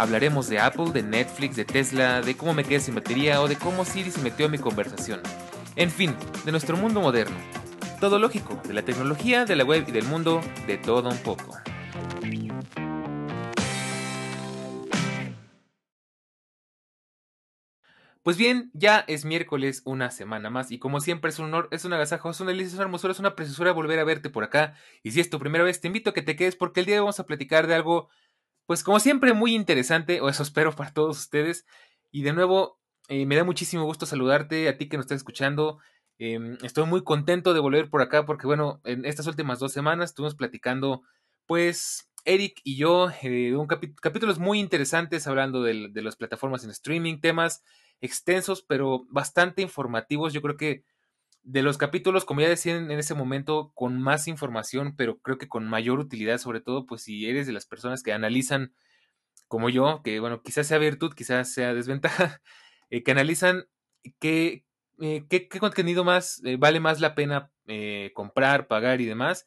Hablaremos de Apple, de Netflix, de Tesla, de cómo me quedé sin batería o de cómo Siri se metió en mi conversación. En fin, de nuestro mundo moderno. Todo lógico, de la tecnología, de la web y del mundo, de todo un poco. Pues bien, ya es miércoles, una semana más, y como siempre es un honor, es un agasajo, es una delicia, es una hermosura, es una preciosura volver a verte por acá. Y si es tu primera vez, te invito a que te quedes porque el día de hoy vamos a platicar de algo, pues como siempre, muy interesante, o eso espero para todos ustedes. Y de nuevo, eh, me da muchísimo gusto saludarte, a ti que nos estás escuchando. Em, estoy muy contento de volver por acá porque, bueno, en estas últimas dos semanas estuvimos platicando, pues, Eric y yo, eh, un capítulos muy interesantes hablando de, de las plataformas en streaming, temas extensos, pero bastante informativos. Yo creo que de los capítulos, como ya decía en ese momento, con más información, pero creo que con mayor utilidad, sobre todo, pues si eres de las personas que analizan como yo, que bueno, quizás sea virtud, quizás sea desventaja, eh, que analizan qué, eh, qué, contenido más eh, vale más la pena comprar, pagar y demás.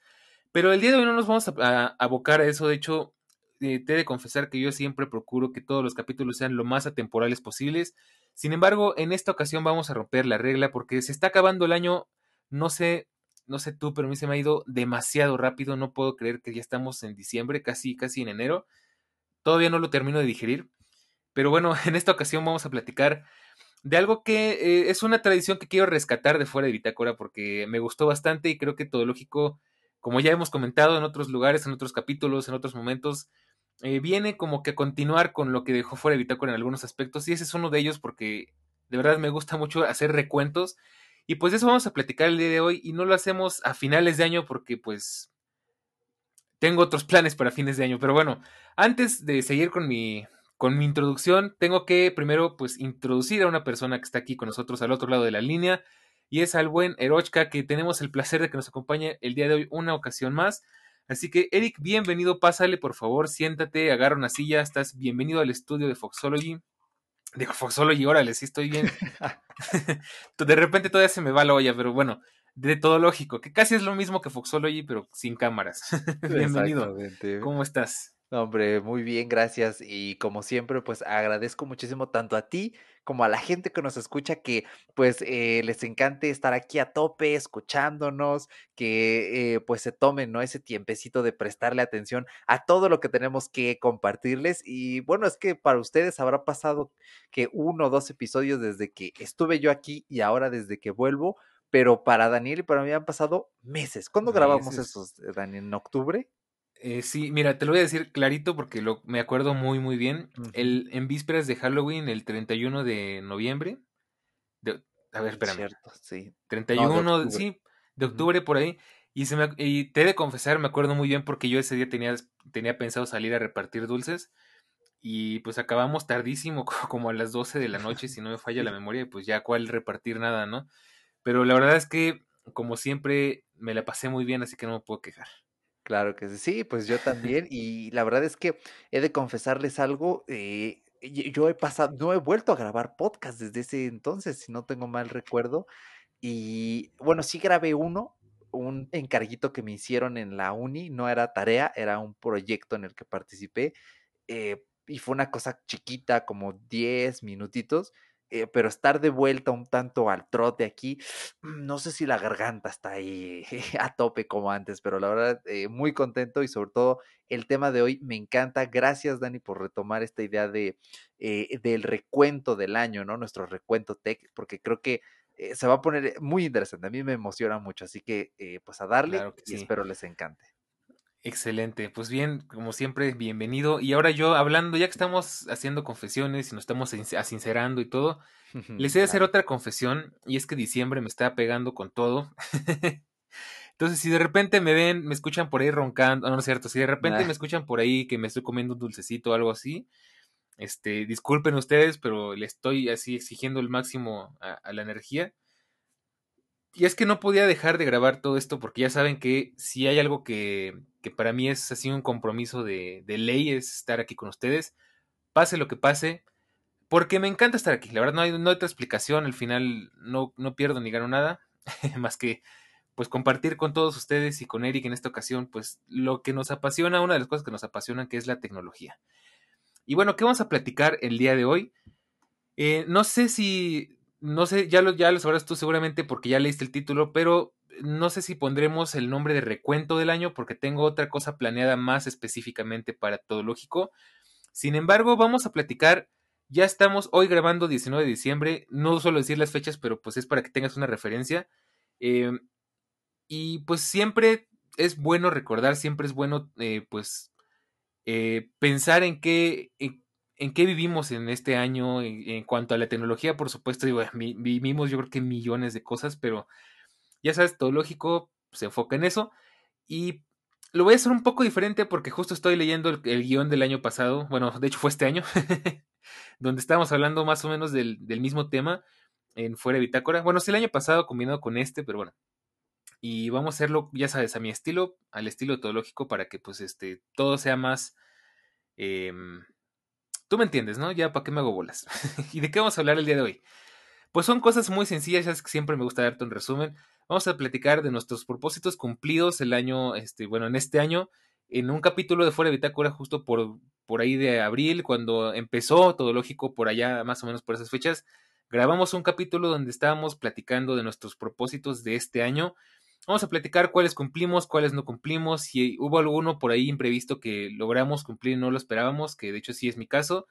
Pero el día de hoy no nos vamos a, abocar a eso. De hecho, te he de confesar que yo siempre procuro que todos los capítulos sean lo más atemporales posibles. Sin embargo, en esta ocasión vamos a romper la regla porque se está acabando el año. No sé, no sé tú, pero a mí se me ha ido demasiado rápido. No puedo creer que ya estamos en diciembre, casi, casi en enero. Todavía no lo termino de digerir. Pero bueno, en esta ocasión vamos a platicar de algo que eh, es una tradición que quiero rescatar de fuera de Bitácora porque me gustó bastante y creo que todo lógico, como ya hemos comentado en otros lugares, en otros capítulos, en otros momentos, eh, viene como que a continuar con lo que dejó fuera de Bitácora en algunos aspectos, y ese es uno de ellos porque de verdad me gusta mucho hacer recuentos, y pues eso vamos a platicar el día de hoy, y no lo hacemos a finales de año porque pues tengo otros planes para fines de año, pero bueno, antes de seguir con mi, con mi introducción, tengo que primero pues introducir a una persona que está aquí con nosotros al otro lado de la línea, y es al buen Erochka, que tenemos el placer de que nos acompañe el día de hoy una ocasión más. Así que, Eric, bienvenido, pásale, por favor, siéntate, agarra una silla, estás bienvenido al estudio de Foxology. Digo, Foxology, órale, sí estoy bien. de repente todavía se me va la olla, pero bueno, de todo lógico, que casi es lo mismo que Foxology, pero sin cámaras. bienvenido. ¿Cómo estás? hombre, muy bien, gracias. Y como siempre, pues agradezco muchísimo tanto a ti como a la gente que nos escucha, que pues eh, les encante estar aquí a tope, escuchándonos, que eh, pues se tomen, ¿no? Ese tiempecito de prestarle atención a todo lo que tenemos que compartirles. Y bueno, es que para ustedes habrá pasado que uno o dos episodios desde que estuve yo aquí y ahora desde que vuelvo. Pero para Daniel y para mí han pasado meses. ¿Cuándo grabamos esos, Daniel? ¿En octubre? Eh, sí, mira, te lo voy a decir clarito porque lo, me acuerdo muy, muy bien. el, en vísperas de Halloween, el 31 de noviembre. De, a ver, espérame. Cierto, sí. 31, de sí, de octubre por ahí. Y, se me, y te he de confesar, me acuerdo muy bien porque yo ese día tenía, tenía pensado salir a repartir dulces. Y pues acabamos tardísimo, como a las 12 de la noche, si no me falla la memoria, pues ya cuál repartir nada, ¿no? Pero la verdad es que, como siempre, me la pasé muy bien, así que no me puedo quejar. Claro que sí, sí, pues yo también. Y la verdad es que he de confesarles algo. Eh, yo he pasado, no he vuelto a grabar podcast desde ese entonces, si no tengo mal recuerdo. Y bueno, sí grabé uno, un encarguito que me hicieron en la uni, no era tarea, era un proyecto en el que participé. Eh, y fue una cosa chiquita, como 10 minutitos, eh, pero estar de vuelta un tanto al trote aquí, no sé si la garganta está ahí a tope como antes, pero la verdad, eh, muy contento y sobre todo el tema de hoy me encanta. Gracias, Dani, por retomar esta idea de, eh, del recuento del año, ¿no? Nuestro recuento tech, porque creo que se va a poner muy interesante. A mí me emociona mucho, así que pues a darle y espero les encante. Excelente, pues bien, como siempre, bienvenido. Y ahora yo hablando, ya que estamos haciendo confesiones y nos estamos sincerando y todo, les he de hacer otra confesión y es que diciembre me está pegando con todo. Entonces, si de repente me ven, me escuchan por ahí roncando, no, no es cierto, si de repente me escuchan por ahí que me estoy comiendo un dulcecito o algo así, Este, disculpen ustedes, pero le estoy así exigiendo el máximo a, la energía. Y es que no podía dejar de grabar todo esto porque ya saben que si hay algo que, que para mí es así un compromiso de, de, ley es estar aquí con ustedes, pase lo que pase, porque me encanta estar aquí. La verdad no hay, no hay otra explicación, al final no, no pierdo ni gano nada, más que pues compartir con todos ustedes y con Eric en esta ocasión, pues lo que nos apasiona, una de las cosas que nos apasionan, que es la tecnología. Y bueno, ¿qué vamos a platicar el día de hoy? Eh, no sé si, no sé, ya lo, ya lo sabrás tú seguramente porque ya leíste el título, pero no sé si pondremos el nombre de recuento del año porque tengo otra cosa planeada más específicamente para todo lógico. Sin embargo, vamos a platicar, ya estamos hoy grabando 19 de diciembre, no suelo decir las fechas, pero pues es para que tengas una referencia. Eh, y pues siempre es bueno recordar, siempre es bueno eh, pues eh, pensar en qué, qué vivimos en este año en, cuanto a la tecnología, por supuesto, digo, vivimos yo creo que millones de cosas, pero ya sabes, todo lógico se enfoca en eso. Y lo voy a hacer un poco diferente porque justo estoy leyendo el, guion del año pasado, bueno, de hecho fue este año, donde estábamos hablando más o menos del, del mismo tema en Fuera de Bitácora. Bueno, es el año pasado combinado con este, pero bueno, y vamos a hacerlo, ya sabes, a mi estilo, al estilo teológico, para que pues este, todo sea más... Em, tú me entiendes, ¿no? Ya, ¿para qué me hago bolas? ¿Y de qué vamos a hablar el día de hoy? Pues son cosas muy sencillas, ya que siempre me gusta darte un resumen. Vamos a platicar de nuestros propósitos cumplidos el año, este, bueno, en este año, en un capítulo de Fuera de Bitácora, justo por, por ahí de abril, cuando empezó todo lógico, por allá, más o menos por esas fechas, grabamos un capítulo donde estábamos platicando de nuestros propósitos de este año Vamos a platicar cuáles cumplimos, cuáles no cumplimos, si hubo alguno por ahí imprevisto que logramos cumplir no lo esperábamos, que de hecho sí es mi caso.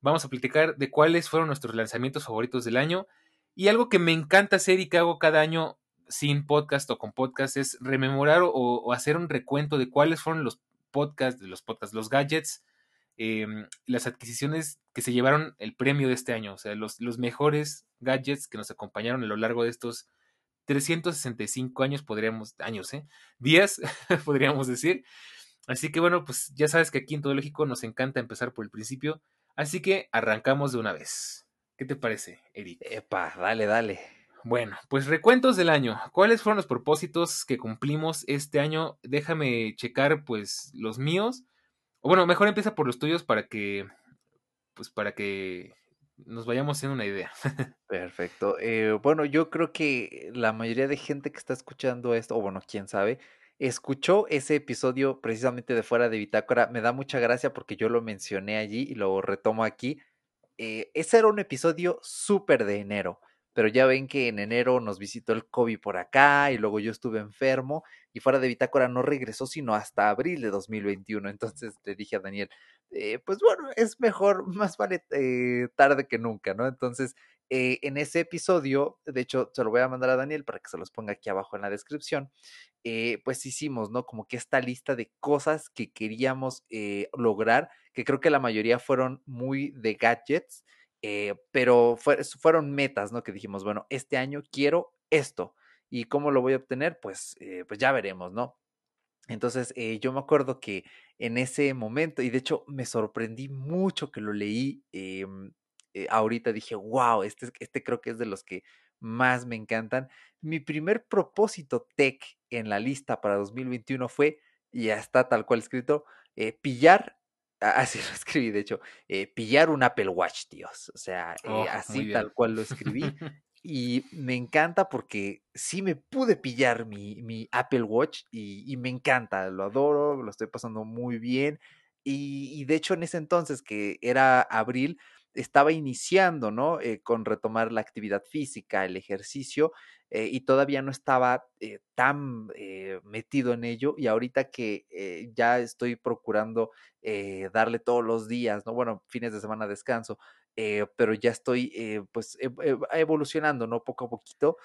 Vamos a platicar de cuáles fueron nuestros lanzamientos favoritos del año. Y algo que me encanta hacer y que hago cada año sin podcast o con podcast es rememorar o, hacer un recuento de cuáles fueron los podcasts, los podcasts, los gadgets, em, las adquisiciones que se llevaron el premio de este año, o sea, los, los mejores gadgets que nos acompañaron a lo largo de estos 365 años, podríamos, años, ¿eh? Días, podríamos decir. Así que bueno, pues ya sabes que aquí en Todo Lógico nos encanta empezar por el principio. Así que arrancamos de una vez. ¿Qué te parece, Eric? Epa, dale, dale. Bueno, pues recuentos del año. ¿Cuáles fueron los propósitos que cumplimos este año? Déjame checar, pues, los míos. O bueno, mejor empieza por los tuyos para que, pues, para que nos vayamos haciendo una idea. Perfecto. Eh, bueno, yo creo que la mayoría de gente que está escuchando esto, o bueno, quién sabe, escuchó ese episodio precisamente de fuera de Bitácora. Me da mucha gracia porque yo lo mencioné allí y lo retomo aquí. Eh, ese era un episodio súper de enero, pero ya ven que en enero nos visitó el COVID por acá y luego yo estuve enfermo y fuera de Bitácora no regresó sino hasta abril de 2021. Entonces le dije a Daniel, eh, pues bueno, es mejor, más vale eh, tarde que nunca, ¿no? Entonces, eh, en ese episodio, de hecho, se lo voy a mandar a Daniel para que se los ponga aquí abajo en la descripción, pues hicimos, ¿no? Como que esta lista de cosas que queríamos lograr, que creo que la mayoría fueron muy de gadgets, pero fueron metas, ¿no? Que dijimos, bueno, este año quiero esto. ¿Y cómo lo voy a obtener? Pues, pues ya veremos, ¿no? Entonces, eh, yo me acuerdo que en ese momento, y de hecho me sorprendí mucho que lo leí, em, eh, ahorita dije, wow, este, este creo que es de los que más me encantan. Mi primer propósito tech en la lista para 2021 fue, y ya está tal cual escrito, eh, pillar, así lo escribí, de hecho, pillar un Apple Watch, Dios. O sea, oh, así tal cual lo escribí. Y me encanta porque sí me pude pillar mi, mi Apple Watch y, me encanta, lo adoro, lo estoy pasando muy bien. Y, de hecho en ese entonces, que era abril, estaba iniciando, ¿no? Eh, con retomar la actividad física, el ejercicio, eh, y todavía no estaba eh, tan metido en ello. Y ahorita que ya estoy procurando darle todos los días, ¿no? Bueno, fines de semana descanso, eh, pero ya estoy eh, pues evolucionando, ¿no? Poco a poquito.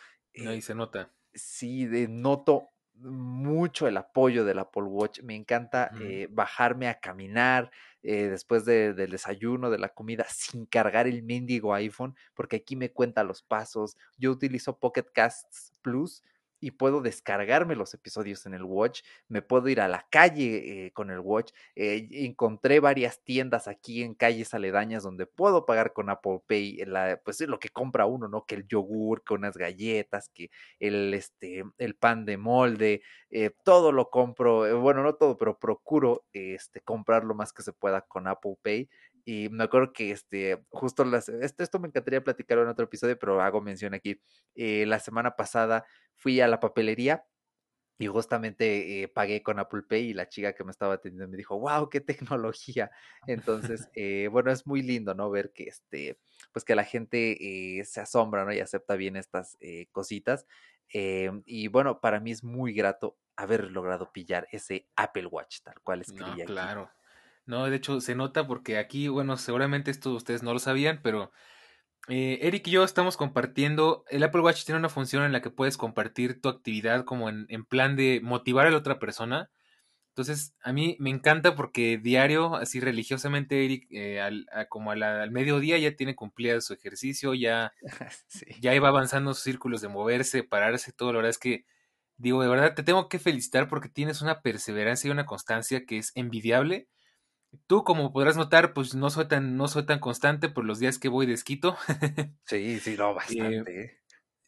Ahí se nota. Sí, de, noto mucho el apoyo del Apple Watch. Me encanta bajarme a caminar después del desayuno, de la comida, sin cargar el mendigo iPhone, porque aquí me cuenta los pasos. Yo utilizo Pocket Casts Plus y puedo descargarme los episodios en el Watch, me puedo ir a la calle eh, con el Watch. Eh, encontré varias tiendas aquí en calles aledañas donde puedo pagar con Apple Pay, la, pues lo que compra uno, ¿no? Que el yogur, que unas galletas, que el, este, el pan de molde, eh, todo lo compro, bueno, no todo, pero procuro este, comprar lo más que se pueda con Apple Pay. Y me acuerdo que este, justo las, esto, esto me encantaría platicar en otro episodio, pero hago mención aquí. Eh, la semana pasada fui a la papelería y justamente eh, pagué con Apple Pay y la chica que me estaba atendiendo me dijo, wow, qué tecnología. Entonces, eh, bueno, es muy lindo, ¿no? Ver que este, pues que la gente se asombra, ¿no? Y acepta bien estas cositas. y bueno, para mí es muy grato haber logrado pillar ese Apple Watch, tal cual escribía. No, claro. No, de hecho se nota porque aquí, bueno, seguramente esto ustedes no lo sabían, pero eh, Eric y yo estamos compartiendo. El Apple Watch tiene una función en la que puedes compartir tu actividad como en, en plan de motivar a la otra persona. Entonces, a mí me encanta porque diario, así religiosamente, Eric, eh, al, como al mediodía ya tiene cumplida su ejercicio, ya, ya iba avanzando sus círculos de moverse, pararse, todo. La verdad es que, digo, de verdad te tengo que felicitar porque tienes una perseverancia y una constancia que es envidiable Tú, como podrás notar, pues no soy tan, no soy tan constante por los días que voy de esquito. sí, sí, no, eh, bastante.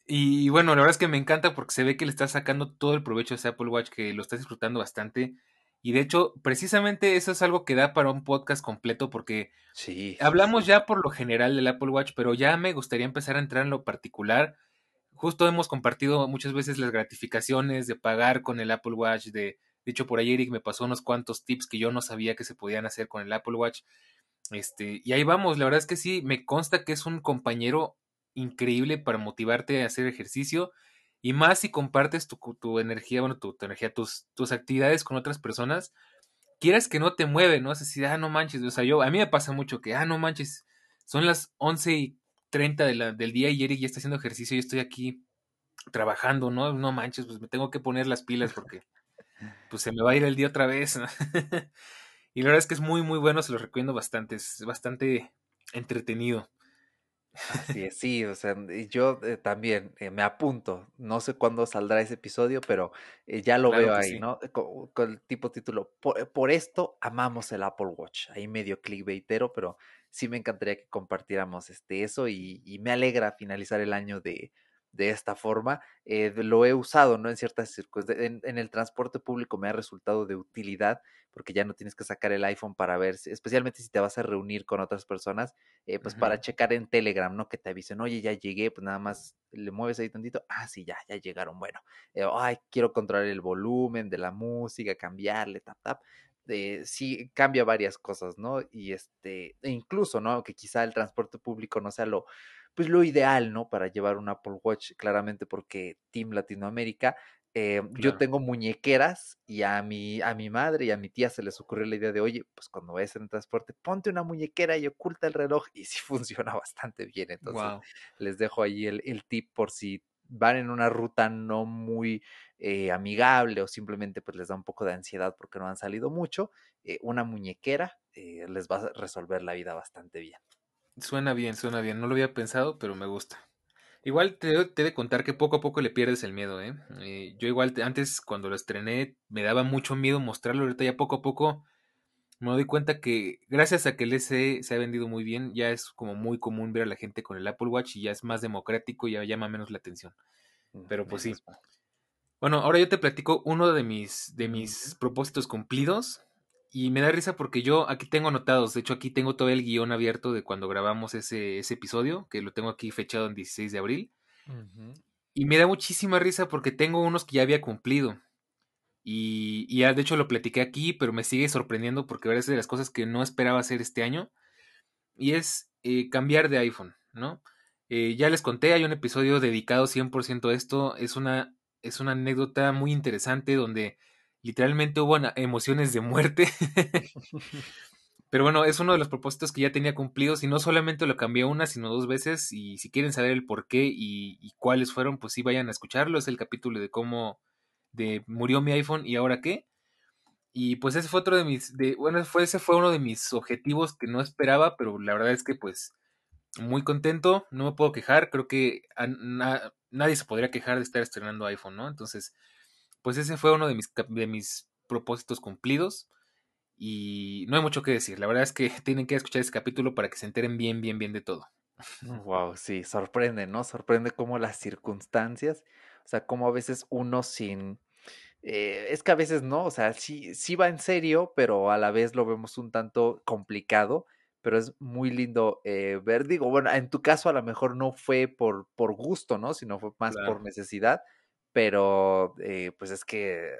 y, bueno, la verdad es que me encanta porque se ve que le estás sacando todo el provecho a ese Apple Watch, que lo estás disfrutando bastante. Y de hecho, precisamente eso es algo que da para un podcast completo porque sí, hablamos ya por lo general del Apple Watch, pero ya me gustaría empezar a entrar en lo particular. Justo hemos compartido muchas veces las gratificaciones de pagar con el Apple Watch, de hecho, por ahí Eric me pasó unos cuantos tips que yo no sabía que se podían hacer con el Apple Watch. Este, y ahí vamos, la verdad es que sí, me consta que es un compañero increíble para motivarte a hacer ejercicio. Y más si compartes tu, tu energía, bueno, tu, energía, tus, tus actividades con otras personas, quieras que no te mueve, ¿no? Es decir, ah, no manches, o sea, yo, a mí me pasa mucho que, ah, no manches, son las 11 y 30 de la, del día y Eric ya está haciendo ejercicio y estoy aquí trabajando, ¿no? No manches, pues me tengo que poner las pilas porque pues se me va a ir el día otra vez. y la verdad es que es muy, muy bueno, se lo recomiendo bastante, es bastante entretenido. Así es, sí, o sea, yo eh, también eh, me apunto, no sé cuándo saldrá ese episodio, pero eh, ya lo veo ahí, ¿no? Con, el tipo título, por, esto amamos el Apple Watch, ahí medio clickbaitero, pero sí me encantaría que compartiéramos este, eso y, y me alegra finalizar el año de, de esta forma. Eh, lo he usado, ¿no? En ciertas circunstancias. En, el transporte público me ha resultado de utilidad porque ya no tienes que sacar el iPhone para ver, especialmente si te vas a reunir con otras personas, eh, pues para checar en Telegram, ¿no? Que te avisen, oye, ya llegué, pues nada más le mueves ahí tantito, ah, sí, ya, ya llegaron, bueno, eh, ay, quiero controlar el volumen de la música, cambiarle, tap, tap. sí cambia varias cosas, ¿no? Y este, e incluso, ¿no? Que quizá el transporte público no sea lo, pues lo ideal, ¿no? Para llevar un Apple Watch, claramente porque Team Latinoamérica, eh, yo tengo muñequeras y a mi, a mi madre y a mi tía se les ocurrió la idea de, oye, pues cuando vayas en transporte, ponte una muñequera y oculta el reloj y sí funciona bastante bien. Entonces, les dejo ahí el, el, tip por si van en una ruta no muy eh, amigable o simplemente pues les da un poco de ansiedad porque no han salido mucho, eh, una muñequera les va a resolver la vida bastante bien. Suena bien, suena bien. No lo había pensado, pero me gusta. Igual te, he de contar que poco a poco le pierdes el miedo, ¿eh? eh yo igual antes cuando lo estrené me daba mucho miedo mostrarlo, ahorita ya poco a poco me doy cuenta que gracias a que el SE se ha vendido muy bien, ya es como muy común ver a la gente con el Apple Watch y ya es más democrático y ya llama menos la atención. Mm, pero pues sí. Bueno, ahora yo te platico uno de mis, de mis propósitos cumplidos y me da risa porque yo aquí tengo anotados, de hecho aquí tengo todo el guion abierto de cuando grabamos ese, ese episodio, que lo tengo aquí fechado en 16 de abril. Y me da muchísima risa porque tengo unos que ya había cumplido. Y, y ya de hecho lo platiqué aquí, pero me sigue sorprendiendo porque es de las cosas que no esperaba hacer este año. Y es eh, cambiar de iPhone, ¿no? Eh, ya les conté, hay un episodio dedicado 100% a esto. Es una, es una anécdota muy interesante donde literalmente hubo emociones de muerte. Pero bueno, es uno de los propósitos que ya tenía cumplidos y no solamente lo cambié una, sino dos veces. Y si quieren saber el por qué y, cuáles fueron, pues sí vayan a escucharlo. Es el capítulo de cómo de murió mi iPhone y ahora qué. Y pues ese fue otro de mis, de, bueno, fue, ese fue uno de mis objetivos que no esperaba, pero la verdad es que pues muy contento, no me puedo quejar, creo que nadie se podría quejar de estar estrenando iPhone, ¿no? Entonces, pues ese fue uno de mis, de mis propósitos cumplidos. Y no hay mucho que decir. La verdad es que tienen que escuchar ese capítulo para que se enteren bien, bien, bien de todo. Wow, sí, sorprende, ¿no? Sorprende cómo las circunstancias, o sea, cómo a veces uno sin, eh, es que a veces no, o sea, sí, sí va en serio, pero a la vez lo vemos un tanto complicado, pero es muy lindo eh, ver, digo, bueno, en tu caso a lo mejor no fue por, por gusto, ¿no? Sino fue más por necesidad, pero eh, pues es que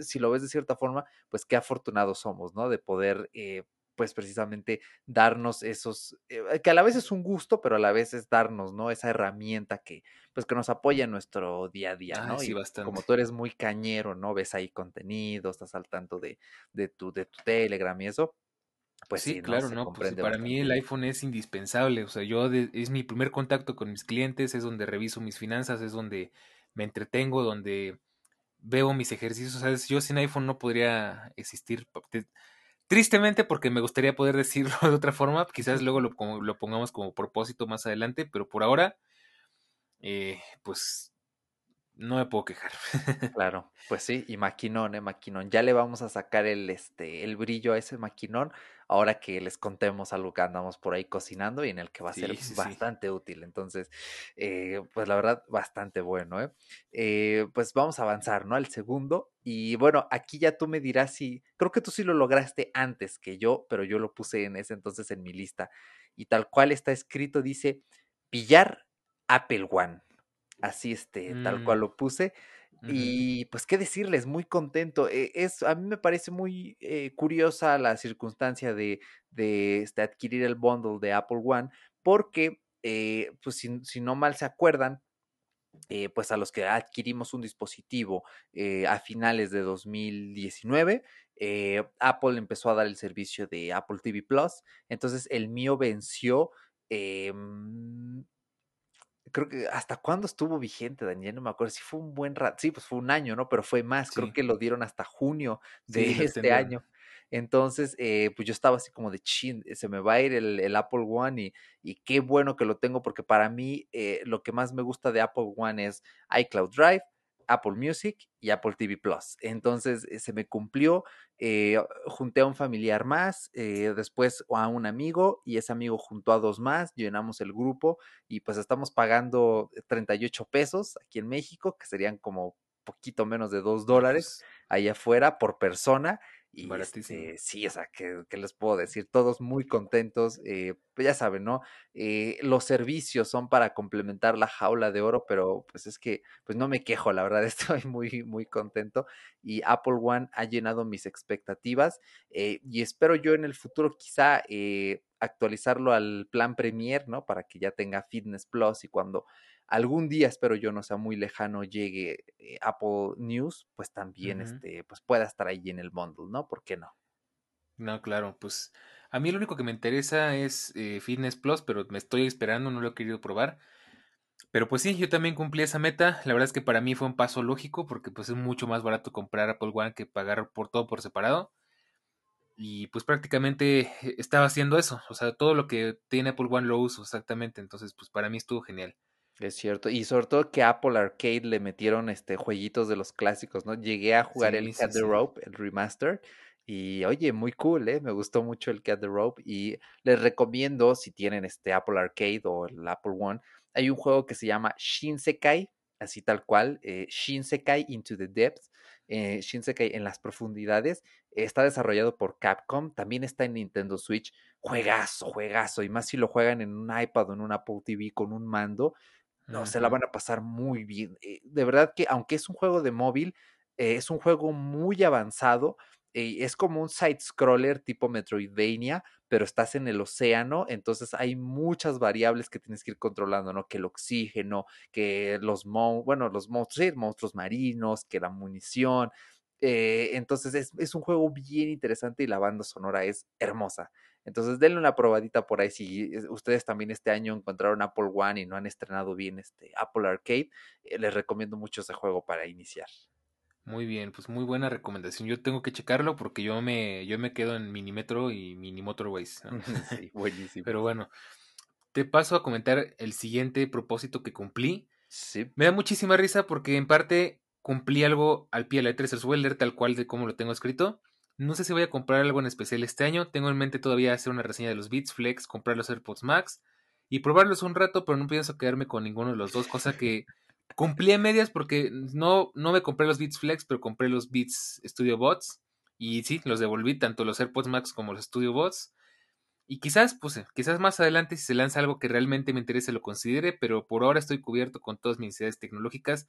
si lo ves de cierta forma, pues qué afortunados somos, ¿no? De poder pues precisamente darnos esos, eh, que a la vez es un gusto, pero a la vez es darnos, ¿no? Esa herramienta que, pues que nos apoya en nuestro día a día, ¿no? y bastante. como tú eres muy cañero, ¿no? Ves ahí contenido, estás al tanto de, de, tu, de tu Telegram y eso, pues sí, claro, ¿no? Pues para mí el iPhone es indispensable, o sea, yo es mi primer contacto con mis clientes, es donde reviso mis finanzas, es donde me entretengo, donde veo mis ejercicios, o sea, yo sin iPhone no podría existir. Tristemente, porque me gustaría poder decirlo de otra forma, quizás luego lo, lo pongamos como propósito más adelante, pero por ahora, eh, pues no me puedo quejar. Claro, pues sí, y maquinón, eh, maquinón. Ya le vamos a sacar el, este, el brillo a ese maquinón ahora que les contemos algo que andamos por ahí cocinando y en el que va a ser bastante útil. Entonces, eh, pues la verdad, bastante bueno, ¿eh? ¿eh? Pues vamos a avanzar, ¿no? Al segundo. Y bueno, aquí ya tú me dirás si, creo que tú sí lo lograste antes que yo, pero yo lo puse en ese entonces en mi lista. Y tal cual está escrito, dice, pillar Apple One. Así, este, tal cual mm. lo puse. Y pues qué decirles, muy contento. E, es, a mí me parece muy eh, curiosa la circunstancia de, de este, adquirir el bundle de Apple One, porque, eh, pues si, si, no mal se acuerdan, eh, pues a los que adquirimos un dispositivo a finales de 2019, Apple empezó a dar el servicio de Apple TV Plus. Entonces el mío venció em, creo que hasta cuándo estuvo vigente, Daniel, no me acuerdo, si fue un buen rato, sí, pues fue un año, ¿no? Pero fue más, creo que lo dieron hasta junio de este año. Entonces, eh, pues yo estaba así como de chin, se me va a ir el, Apple One y, y, qué bueno que lo tengo porque para mí eh, lo que más me gusta de Apple One es iCloud Drive, Apple Music y Apple TV Plus. Entonces eh, se me cumplió, eh, junté a un familiar más, eh, después a un amigo y ese amigo juntó a dos más, llenamos el grupo y pues estamos pagando 38 pesos aquí en México, que serían como poquito menos de dos dólares ahí afuera por persona y este, sí, o sea, ¿qué, les puedo decir? Todos muy contentos. Eh, pues ya saben, ¿no? Eh, los servicios son para complementar la jaula de oro, pero pues es que, pues no me quejo, la verdad, estoy muy, muy contento. Y Apple One ha llenado mis expectativas eh, y espero yo en el futuro quizá actualizarlo al plan Premier, ¿no? Para que ya tenga Fitness Plus y cuando algún día, espero yo no sea muy lejano, llegue eh, Apple News, pues también este, pues pueda estar ahí en el bundle, ¿no? ¿Por qué no? No, claro, pues a mí lo único que me interesa es eh, Fitness Plus, pero me estoy esperando, no lo he querido probar. Pero pues sí, yo también cumplí esa meta. La verdad es que para mí fue un paso lógico porque pues es mucho más barato comprar Apple One que pagar por todo por separado. Y pues prácticamente eh, estaba haciendo eso. O sea, todo lo que tiene Apple One lo uso exactamente. Entonces pues para mí estuvo genial. Es cierto, y sobre todo que Apple Arcade le metieron este jueguitos de los clásicos, ¿no? Llegué a jugar el Cat the Rope, el remaster, y oye, muy cool, ¿eh? Me gustó mucho el Cat the Rope y les recomiendo si tienen este Apple Arcade o el Apple One, hay un juego que se llama Shinsekai, así tal cual, eh, Shinsekai Into the Depths, eh, Shinsekai en las profundidades, está desarrollado por Capcom, también está en Nintendo Switch, juegazo, juegazo, y más si lo juegan en un iPad o en un Apple TV con un mando, no, se la van a pasar muy bien. Eh, de verdad que aunque es un juego de móvil, eh, es un juego muy avanzado. Eh, es como un side-scroller tipo Metroidvania, pero estás en el océano, entonces hay muchas variables que tienes que ir controlando, ¿no? Que el oxígeno, que los, bueno, los monstruos, monstruos marinos, que la munición. entonces es, un juego bien interesante y la banda sonora es hermosa. Entonces, denle una probadita por ahí. Si ustedes también este año encontraron Apple One y no han estrenado bien este Apple Arcade, eh, les recomiendo mucho ese juego para iniciar. Muy bien, pues muy buena recomendación. Yo tengo que checarlo porque yo me, yo me quedo en Minimetro y Mini Motorways. sí, buenísimo. Pero bueno, te paso a comentar el siguiente propósito que cumplí. Sí. Me da muchísima risa porque en parte cumplí algo al pie de la letra, se los voy a leer tal cual de como lo tengo escrito. No sé si voy a comprar algo en especial este año. Tengo en mente todavía hacer una reseña de los Beats Flex, comprar los AirPods Max y probarlos un rato, pero no pienso quedarme con ninguno de los dos, cosa que cumplí a medias porque no, no me compré los Beats Flex, pero compré los Beats Studio Bots. Y sí, los devolví, tanto los AirPods Max como los Studio Bots. Y quizás, pues, eh, quizás más adelante si se lanza algo que realmente me interese lo considere, pero por ahora estoy cubierto con todas mis necesidades tecnológicas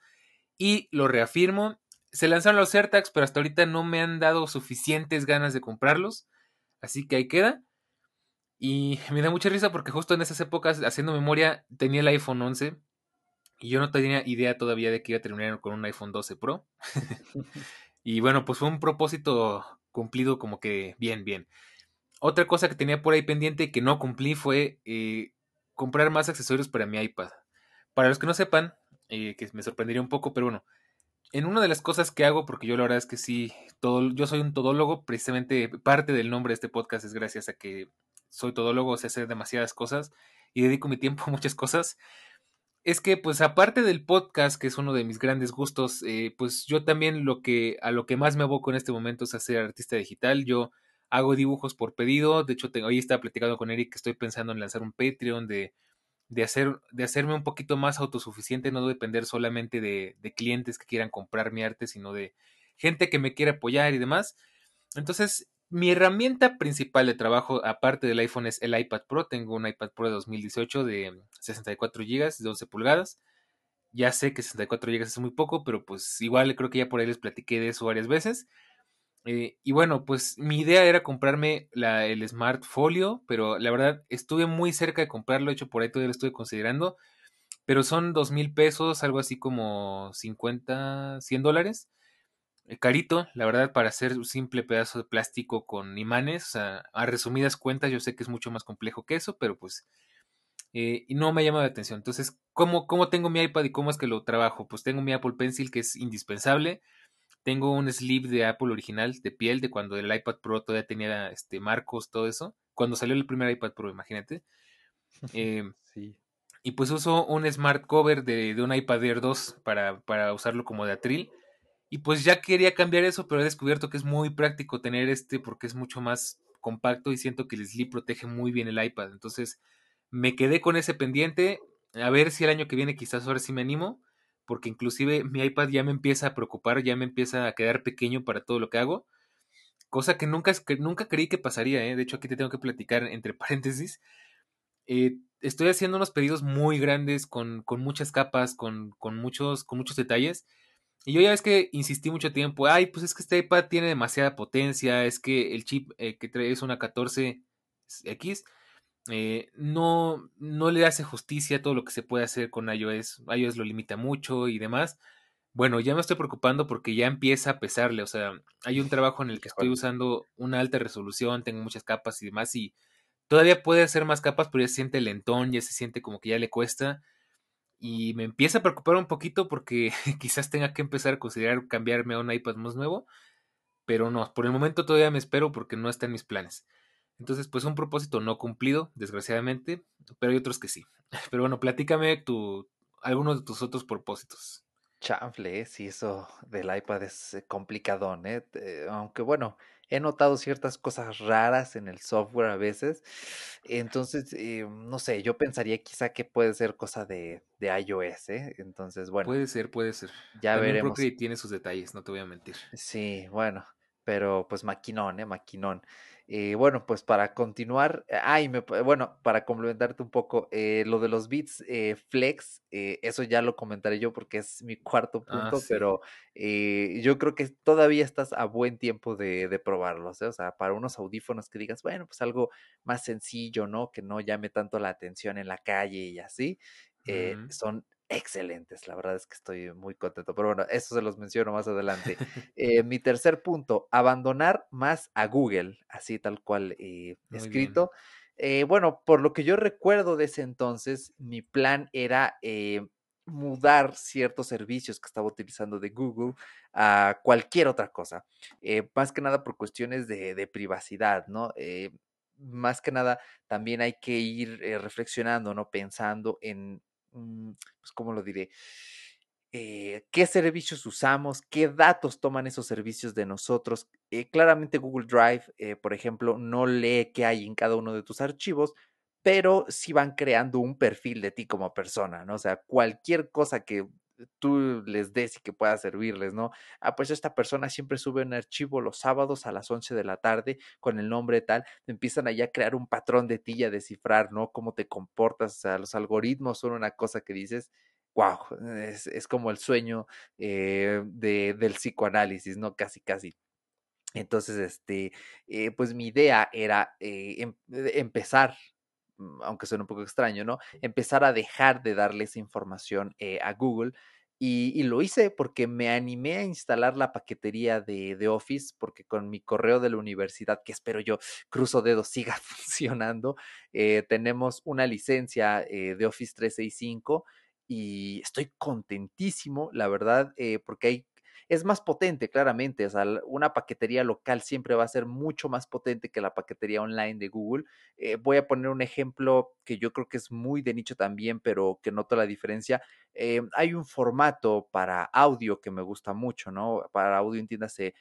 y lo reafirmo. Se lanzaron los AirTags, pero hasta ahorita no me han dado suficientes ganas de comprarlos, así que ahí queda. Y me da mucha risa porque justo en esas épocas, haciendo memoria, tenía el iPhone 11 y yo no tenía idea todavía de que iba a terminar con un iPhone 12 Pro. y bueno, pues fue un propósito cumplido como que bien, bien. Otra cosa que tenía por ahí pendiente y que no cumplí fue eh, comprar más accesorios para mi iPad. Para los que no sepan, eh, que me sorprendería un poco, pero bueno, en una de las cosas que hago, porque yo la verdad es que sí, todo, yo soy un todólogo, precisamente parte del nombre de este podcast es gracias a que soy todólogo, sé hacer demasiadas cosas y dedico mi tiempo a muchas cosas. Es que, pues, aparte del podcast, que es uno de mis grandes gustos, eh, pues yo también lo que, a lo que más me aboco en este momento es hacer artista digital. Yo hago dibujos por pedido. De hecho, hoy estaba platicando con Eric que estoy pensando en lanzar un Patreon de, de, hacer, de hacerme un poquito más autosuficiente, no depender solamente de, de, clientes que quieran comprar mi arte, sino de gente que me quiera apoyar y demás. Entonces, mi herramienta principal de trabajo, aparte del iPhone, es el iPad Pro. Tengo un iPad Pro de 2018 de 64 GB, de 12 pulgadas. Ya sé que 64 GB es muy poco, pero pues igual creo que ya por ahí les platiqué de eso varias veces. Eh, y bueno, pues mi idea era comprarme el Smart Folio, pero la verdad estuve muy cerca de comprarlo, de hecho por ahí todavía lo estuve considerando, pero son dos mil pesos, algo así como 50, 100 dólares. Eh, carito, la verdad, para hacer un simple pedazo de plástico con imanes, o sea, a resumidas cuentas, yo sé que es mucho más complejo que eso, pero pues, eh, y no me llama la atención. Entonces, ¿cómo, ¿cómo tengo mi iPad y cómo es que lo trabajo? Pues tengo mi Apple Pencil, que es indispensable tengo un sleeve de Apple original, de piel, de cuando el iPad Pro todavía tenía este, marcos, todo eso. Cuando salió el primer iPad Pro, imagínate. Em, sí. Y pues uso un smart cover de, de un iPad Air 2 para, para, usarlo como de atril. Y pues ya quería cambiar eso, pero he descubierto que es muy práctico tener este porque es mucho más compacto y siento que el sleeve protege muy bien el iPad. Entonces me quedé con ese pendiente. A ver si el año que viene quizás ahora sí me animo porque inclusive mi iPad ya me empieza a preocupar, ya me empieza a quedar pequeño para todo lo que hago, cosa que nunca, nunca creí que pasaría, ¿eh? de hecho aquí te tengo que platicar entre paréntesis. Eh, estoy haciendo unos pedidos muy grandes con, con muchas capas, con, con, muchos, con muchos detalles. Y yo ya ves que insistí mucho tiempo, ay, pues es que este iPad tiene demasiada potencia, es que el chip eh, que trae es una 14X, eh, no, no le hace justicia a todo lo que se puede hacer con iOS. iOS lo limita mucho y demás. Bueno, ya me estoy preocupando porque ya empieza a pesarle. O sea, hay un trabajo en el que estoy usando una alta resolución, tengo muchas capas y demás, y todavía puede hacer más capas, pero ya se siente lentón, ya se siente como que ya le cuesta. Y me empieza a preocupar un poquito porque quizás tenga que empezar a considerar cambiarme a un iPad más nuevo. Pero no, por el momento todavía me espero porque no está en mis planes. Entonces, pues un propósito no cumplido, desgraciadamente, pero hay otros que sí. Pero bueno, platícame tu, algunos de tus otros propósitos. Chanfle, sí, eso del iPad es eh, complicadón, ¿eh? Aunque bueno, he notado ciertas cosas raras en el software a veces. Entonces, eh, no sé, yo pensaría quizá que puede ser cosa de, de iOS, ¿eh? Entonces, bueno. Puede ser, puede ser. Ya También veremos. Procreate tiene sus detalles, no te voy a mentir. Sí, bueno, pero pues maquinón, ¿eh? Maquinón. Eh, bueno, pues para continuar, ay, me, bueno, para complementarte un poco, eh, lo de los bits eh, flex, eso ya lo comentaré yo porque es mi cuarto Ah, punto, sí. pero yo creo que todavía estás a buen tiempo de, de probarlos, o sea, para unos audífonos que digas, bueno, pues algo más sencillo, ¿no? Que no llame tanto la atención en la calle y así, son excelentes. La verdad es que estoy muy contento. Pero bueno, eso se los menciono más adelante. Eh, mi tercer punto, abandonar más a Google, así tal cual eh, escrito. Eh, bueno, por lo que yo recuerdo de ese entonces, mi plan era mudar ciertos servicios que estaba utilizando de Google a cualquier otra cosa. Más que nada por cuestiones de, de privacidad, ¿no? Más que nada, también hay que ir reflexionando, ¿no? Pensando en pues, ¿cómo lo diré? Eh, qué servicios usamos, qué datos toman esos servicios de nosotros. Eh, claramente Google Drive, eh, por ejemplo, no lee qué hay en cada uno de tus archivos, pero sí van creando un perfil de ti como persona, ¿no? O sea, cualquier cosa que tú les des y que pueda servirles, ¿no? Ah, pues esta persona siempre sube un archivo los sábados a las 11 de la tarde con el nombre tal, empiezan allá a crear un patrón de ti y a descifrar, ¿no? Cómo te comportas, o sea, los algoritmos son una cosa que dices, wow, es, como el sueño eh, de, del psicoanálisis, ¿no? Casi, casi. Entonces, este, eh, pues mi idea era eh, em, empezar, aunque suene un poco extraño, ¿no? Empezar a dejar de darle esa información a Google. Y, lo hice porque me animé a instalar la paquetería de, de, Office, porque con mi correo de la universidad, que espero yo, cruzo dedos, siga funcionando, tenemos una licencia de Office 365 y estoy contentísimo, la verdad, eh, porque hay, es más potente, claramente. O sea, una paquetería local siempre va a ser mucho más potente que la paquetería online de Google. Eh, voy a poner un ejemplo que yo creo que es muy de nicho también, pero que noto la diferencia. Eh, hay un formato para audio que me gusta mucho, ¿no? Para audio, entiéndase,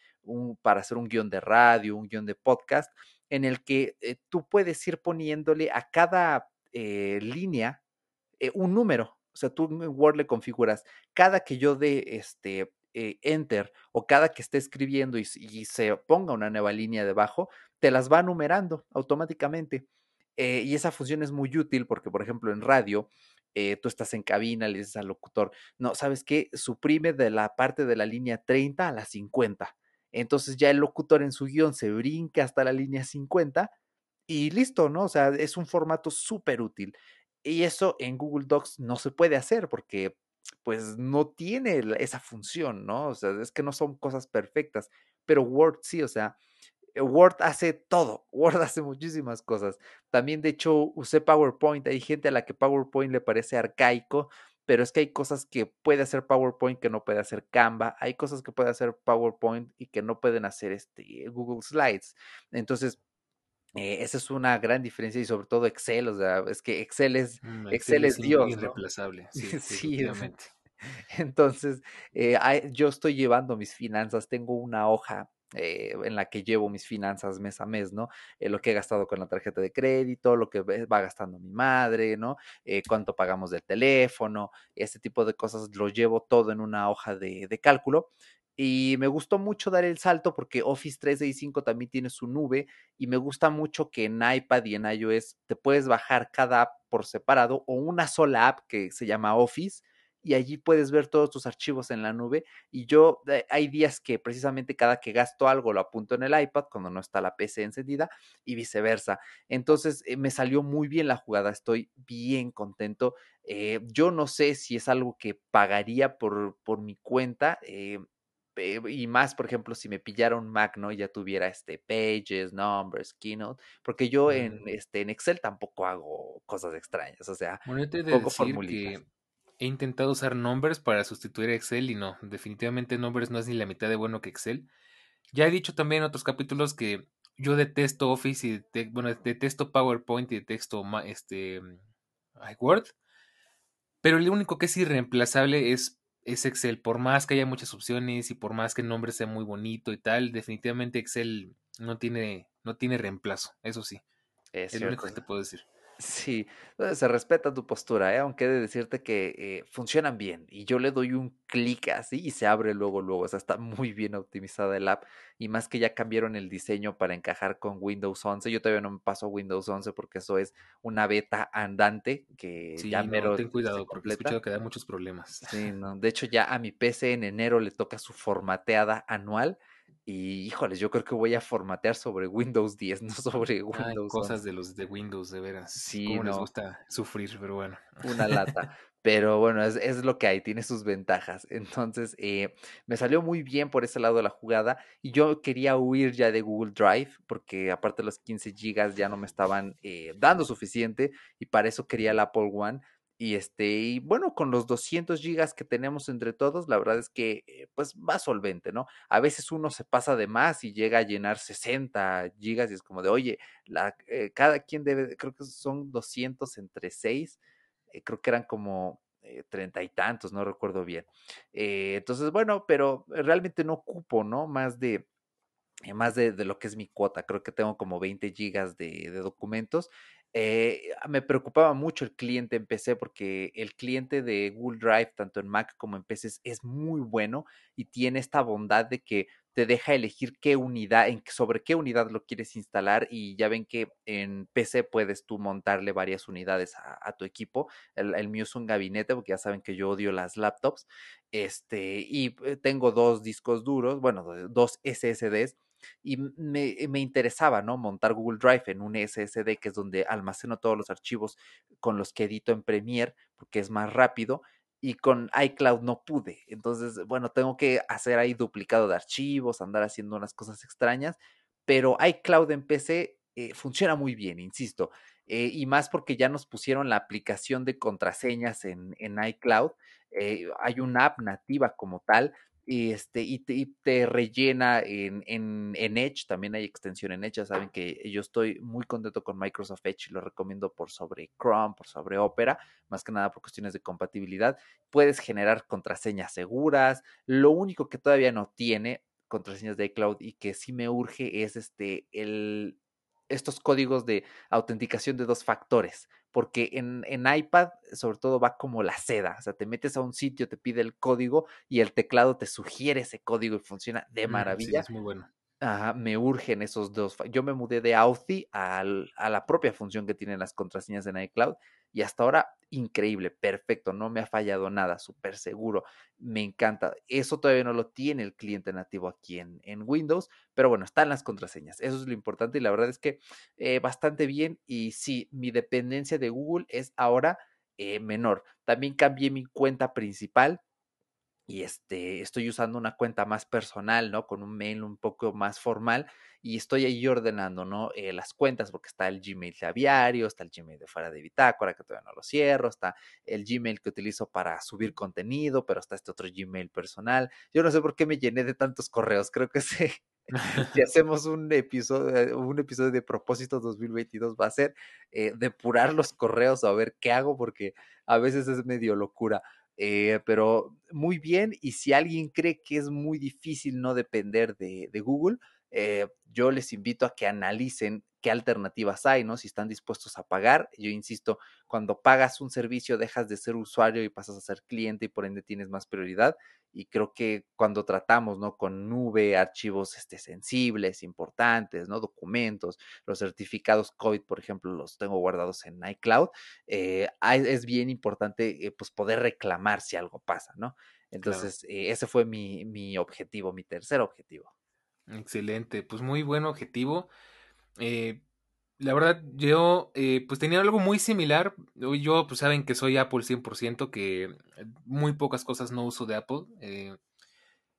para hacer un guion de radio, un guion de podcast, en el que tú puedes ir poniéndole a cada línea un número, o sea, tú en Word le configuras cada que yo dé este eh, enter o cada que esté escribiendo y, se ponga una nueva línea debajo, te las va numerando automáticamente. Eh, y esa función es muy útil porque, por ejemplo, en radio, eh, tú estás en cabina, le dices al locutor, no, ¿sabes qué? Suprime de la parte de la línea 30 a la 50. Entonces ya el locutor en su guion se brinca hasta la línea 50 y listo, ¿no? O sea, es un formato súper útil. Y eso en Google Docs no se puede hacer porque pues no tiene esa función, ¿no? O sea, es que no son cosas perfectas, pero Word sí, o sea, eh, Word hace todo, Word hace muchísimas cosas. También, de hecho, usé PowerPoint, hay gente a la que PowerPoint le parece arcaico, pero es que hay cosas que puede hacer PowerPoint que no puede hacer Canva, hay cosas que puede hacer PowerPoint y que no pueden hacer este Google Slides. Entonces, eh, esa es una gran diferencia y sobre todo Excel, o sea, es que Excel es, mm, Excel, es Dios. Irreemplazable, sí, sí, Entonces, eh, yo estoy llevando mis finanzas, tengo una hoja eh, en la que llevo mis finanzas mes a mes, ¿no? lo que he gastado con la tarjeta de crédito, lo que va gastando mi madre, ¿no? cuánto pagamos del teléfono, este tipo de cosas lo llevo todo en una hoja de, de cálculo y me gustó mucho dar el salto porque Office 365 también tiene su nube y me gusta mucho que en iPad y en iOS te puedes bajar cada app por separado o una sola app que se llama Office y allí puedes ver todos tus archivos en la nube. Y yo eh, hay días que precisamente cada que gasto algo lo apunto en el iPad cuando no está la PC encendida y viceversa. Entonces eh, me salió muy bien la jugada, estoy bien contento. Eh, yo no sé si es algo que pagaría por, por mi cuenta. Eh, y más, por ejemplo, si me pillara un Mac, ¿no? Ya tuviera este Pages, Numbers, Keynote, porque yo en, este, en Excel tampoco hago cosas extrañas, o sea, bueno, te de decir que he intentado usar Numbers para sustituir a Excel y no, definitivamente Numbers no es ni la mitad de bueno que Excel. Ya he dicho también en otros capítulos que yo detesto Office y bueno, detesto PowerPoint y detesto este Word, pero lo único que es irreemplazable es es Excel. Por más que haya muchas opciones y por más que el nombre sea muy bonito y tal, definitivamente Excel no tiene, no tiene reemplazo, eso sí. Es, lo único que te puedo decir. Sí, se respeta tu postura, ¿eh? aunque he de decirte que eh, funcionan bien y yo le doy un clic así y se abre luego, luego, o sea, está muy bien optimizada el app y más que ya cambiaron el diseño para encajar con Windows 11, yo todavía no me paso a Windows 11 porque eso es una beta andante que ya mero... ten cuidado porque he escuchado que da muchos problemas. Sí, no, de hecho ya a mi PC en enero le toca su formateada anual y híjoles, yo creo que voy a formatear sobre Windows 10, no sobre Windows. cosas de los de Windows, de veras. Sí, Cómo no. les gusta sufrir, pero bueno. Una lata. Pero bueno, es, es, lo que hay, tiene sus ventajas. Entonces, eh, me salió muy bien por ese lado de la jugada. Y yo quería huir ya de Google Drive, porque aparte los 15 gigas ya no me estaban eh, dando suficiente. Y para eso quería el Apple One. Y este, y bueno, con los 200 gigas que tenemos entre todos, la verdad es que eh, pues va solvente, ¿no? A veces uno se pasa de más y llega a llenar 60 gigas y es como de, oye, la, eh, cada quien debe, creo que son 200 entre 6 eh, creo que eran como treinta y tantos, no recuerdo bien. Entonces, bueno, pero realmente no ocupo, ¿no? Más de, más de, lo que es mi cuota. Creo que tengo como 20 gigas de documentos eh, me preocupaba mucho el cliente en PC porque el cliente de Google Drive, tanto en Mac como en PC, es muy bueno y tiene esta bondad de que te deja elegir qué unidad, en, sobre qué unidad lo quieres instalar y ya ven que en PC puedes tú montarle varias unidades a, a tu equipo. El, el, mío es un gabinete porque ya saben que yo odio las laptops. Este, y eh, tengo dos discos duros, bueno, dos SSDs y me, me, interesaba, ¿no? Montar Google Drive en un SSD, que es donde almaceno todos los archivos con los que edito en Premiere, porque es más rápido, y con iCloud no pude. Entonces, bueno, tengo que hacer ahí duplicado de archivos, andar haciendo unas cosas extrañas, pero iCloud en PC eh, funciona muy bien, insisto. Eh, y más porque ya nos pusieron la aplicación de contraseñas en, en iCloud. Eh, hay una app nativa como tal y, este, y, te, rellena en, en, en, Edge, también hay extensión en Edge, ya saben que yo estoy muy contento con Microsoft Edge, lo recomiendo por sobre Chrome, por sobre Opera, más que nada por cuestiones de compatibilidad. Puedes generar contraseñas seguras, lo único que todavía no tiene contraseñas de iCloud y que sí me urge es este el estos códigos de autenticación de dos factores, porque en, en, iPad sobre todo va como la seda, o sea, te metes a un sitio, te pide el código y el teclado te sugiere ese código y funciona de maravilla. Sí, es muy bueno. Ajá, me urgen esos dos. Yo me mudé de Authy al, a la propia función que tienen las contraseñas en iCloud y hasta ahora increíble, perfecto, no me ha fallado nada, súper seguro, me encanta. Eso todavía no lo tiene el cliente nativo aquí en, en, Windows, pero bueno, están las contraseñas, eso es lo importante y la verdad es que eh, bastante bien y sí, mi dependencia de Google es ahora eh, menor. También cambié mi cuenta principal y este, estoy usando una cuenta más personal, ¿no? Con un mail un poco más formal y estoy ahí ordenando, ¿no? Eh, las cuentas porque está el Gmail de aviario, está el Gmail de fuera de bitácora que todavía no lo cierro, está el Gmail que utilizo para subir contenido, pero está este otro Gmail personal. Yo no sé por qué me llené de tantos correos, creo que si hacemos un episodio, un episodio de propósitos 2022 va a ser eh, depurar los correos a ver qué hago porque a veces es medio locura. Eh, pero muy bien, y si alguien cree que es muy difícil no depender de, de Google, eh, yo les invito a que analicen qué alternativas hay, ¿no? Si están dispuestos a pagar. Yo insisto, cuando pagas un servicio dejas de ser usuario y pasas a ser cliente y por ende tienes más prioridad. Y creo que cuando tratamos, ¿no? Con nube, archivos este, sensibles, importantes, ¿no? Documentos, los certificados COVID, por ejemplo, los tengo guardados en iCloud. Eh, es bien importante, eh, pues, poder reclamar si algo pasa, ¿no? Entonces, claro. eh, ese fue mi, mi objetivo, mi tercer objetivo. Excelente, pues muy buen objetivo. Eh, la verdad, yo eh, pues tenía algo muy similar. Yo pues saben que soy Apple 100%, que muy pocas cosas no uso de Apple. Eh,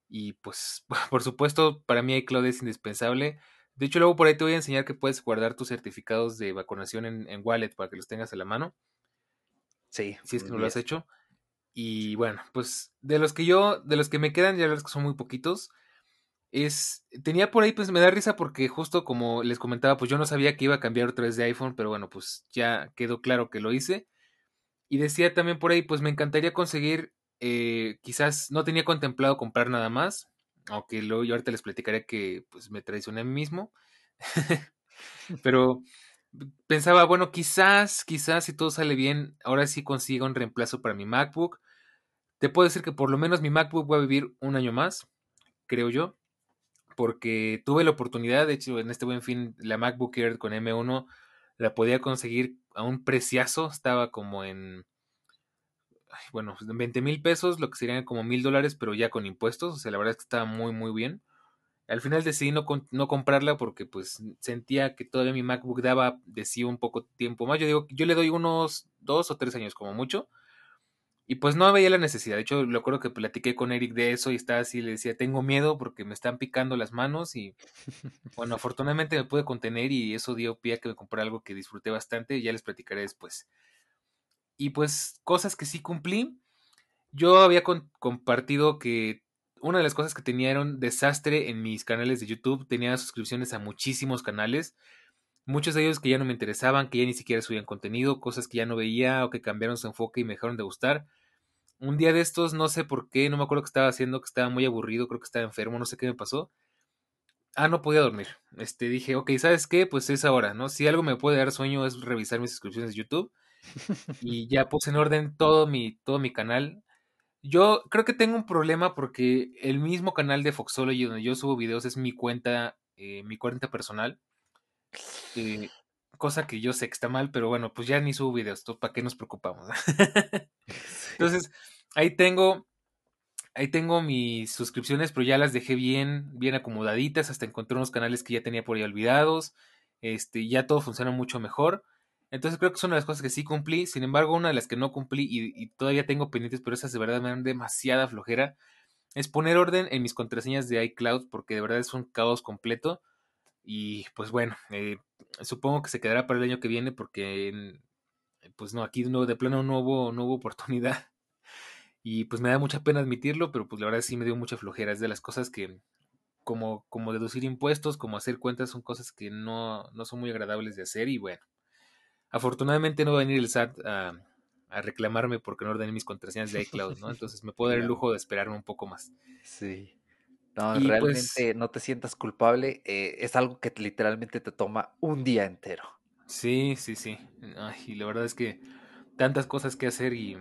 y pues por supuesto para mí iCloud es indispensable. De hecho luego por ahí te voy a enseñar que puedes guardar tus certificados de vacunación en, en Wallet para que los tengas a la mano. Sí. Si es que no lo has hecho. Y bueno, pues de los que yo, de los que me quedan, ya los que son muy poquitos es tenía por ahí pues me da risa porque justo como les comentaba pues yo no sabía que iba a cambiar otra vez de iPhone pero bueno pues ya quedó claro que lo hice. Y decía también por ahí pues me encantaría conseguir eh, quizás no tenía contemplado comprar nada más aunque luego yo ahorita les platicaré que pues me traicioné a mí mismo. Pero pensaba bueno quizás quizás si todo sale bien ahora sí consiga un reemplazo para mi MacBook. Te puedo decir que por lo menos mi MacBook va a vivir un año más creo yo porque tuve la oportunidad, de hecho, en este buen fin, la MacBook Air con M1 la podía conseguir a un preciazo, estaba como en, bueno, 20 mil pesos, lo que serían como mil dólares, pero ya con impuestos, o sea, la verdad es que estaba muy, muy bien. Al final decidí no, no comprarla porque pues sentía que todavía mi MacBook daba de un poco tiempo más. Yo digo, yo le doy unos dos o tres años como mucho y pues no veía la necesidad. De hecho, lo acuerdo que platiqué con Eric de eso y estaba así, le decía, tengo miedo porque me están picando las manos y bueno, afortunadamente me pude contener y eso dio pie a que me comprara algo que disfruté bastante y ya les platicaré después. Y pues cosas que sí cumplí. Yo había compartido que una de las cosas que tenía era un desastre en mis canales de YouTube. Tenía suscripciones a muchísimos canales muchos de ellos que ya no me interesaban, que ya ni siquiera subían contenido, cosas que ya no veía o que cambiaron su enfoque y me dejaron de gustar. Un día de estos, no sé por qué, no me acuerdo qué estaba haciendo, que estaba muy aburrido, creo que estaba enfermo, no sé qué me pasó. Ah, no podía dormir. Este, dije, ok, ¿sabes qué? Pues es ahora, ¿no? Si algo me puede dar sueño es revisar mis suscripciones de YouTube. Y ya puse en orden todo mi, todo mi canal. Yo creo que tengo un problema porque el mismo canal de Foxology donde yo subo videos es mi cuenta, eh, mi cuenta personal. Eh, cosa que yo sé que está mal, pero bueno, pues ya ni subo videos, ¿para qué nos preocupamos? Entonces, ahí tengo, ahí tengo mis suscripciones, pero ya las dejé bien, bien acomodaditas, hasta encontré unos canales que ya tenía por ahí olvidados, este, ya todo funciona mucho mejor. Entonces creo que es una de las cosas que sí cumplí, sin embargo, una de las que no cumplí y, y todavía tengo pendientes, pero esas de verdad me dan demasiada flojera, es poner orden en mis contraseñas de iCloud, porque de verdad es un caos completo. Y pues bueno, eh, supongo que se quedará para el año que viene porque pues no, aquí no, de plano no hubo, no hubo oportunidad. Y pues me da mucha pena admitirlo, pero pues la verdad sí me dio mucha flojera. Es de las cosas que, como, como deducir impuestos, como hacer cuentas, son cosas que no, no son muy agradables de hacer. Y bueno, afortunadamente no va a venir el SAT a, a reclamarme porque no ordené mis contraseñas de iCloud, ¿no? Entonces me puedo dar el lujo de esperarme un poco más. Sí. No, pues realmente no te sientas culpable. Eh, es algo que literalmente te toma un día entero. Sí, sí, sí. y la verdad es que tantas cosas que hacer y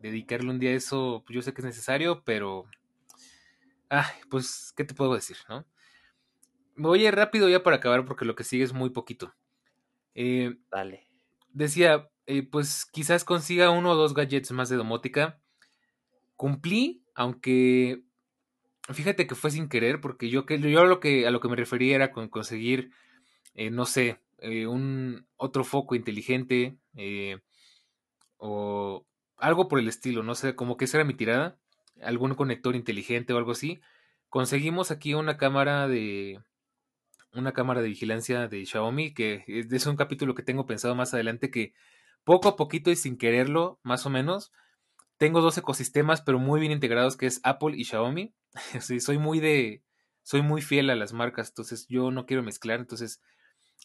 dedicarle un día a eso, pues yo sé que es necesario, pero... Ay, pues, ¿qué te puedo decir, no? Me voy a ir rápido ya para acabar porque lo que sigue es muy poquito. Eh, Dale. Decía, eh, pues quizás consiga uno o dos gadgets más de domótica. Cumplí, aunque Fíjate que fue sin querer, porque yo, yo lo que, a lo que me refería era con conseguir, eh, no sé, eh, un otro foco inteligente eh, o algo por el estilo, no sé, como que esa era mi tirada, algún conector inteligente o algo así. Conseguimos aquí una cámara de una cámara de vigilancia de Xiaomi, que es un capítulo que tengo pensado más adelante que poco a poquito y sin quererlo, más o menos, tengo dos ecosistemas, pero muy bien integrados, que es Apple y Xiaomi. sí, soy muy de. Soy muy fiel a las marcas, entonces yo no quiero mezclar. Entonces,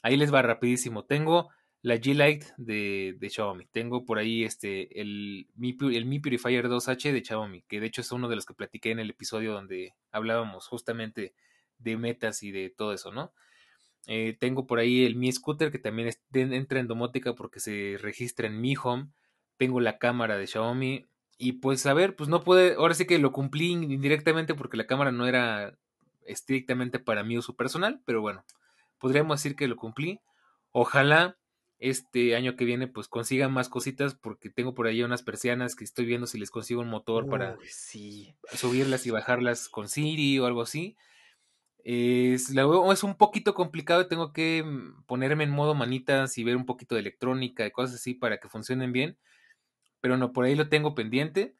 ahí les va rapidísimo. Tengo la G-Lite de, de, Xiaomi. Tengo por ahí este, el, Mi, el Mi Purifier 2H de Xiaomi, que de hecho es uno de los que platiqué en el episodio donde hablábamos justamente de metas y de todo eso, ¿no? Eh, tengo por ahí el Mi Scooter que también entra en domótica porque se registra en Mi Home. Tengo la cámara de Xiaomi. Y pues a ver, pues no puede, ahora sí que lo cumplí indirectamente porque la cámara no era estrictamente para mi uso personal, pero bueno, podríamos decir que lo cumplí. Ojalá este año que viene pues consiga más cositas porque tengo por ahí unas persianas que estoy viendo si les consigo un motor para subirlas y bajarlas con Siri o algo así. Es, es un poquito complicado, tengo que mm, ponerme en modo manitas y ver un poquito de electrónica y cosas así para que funcionen bien pero no, por ahí lo tengo pendiente.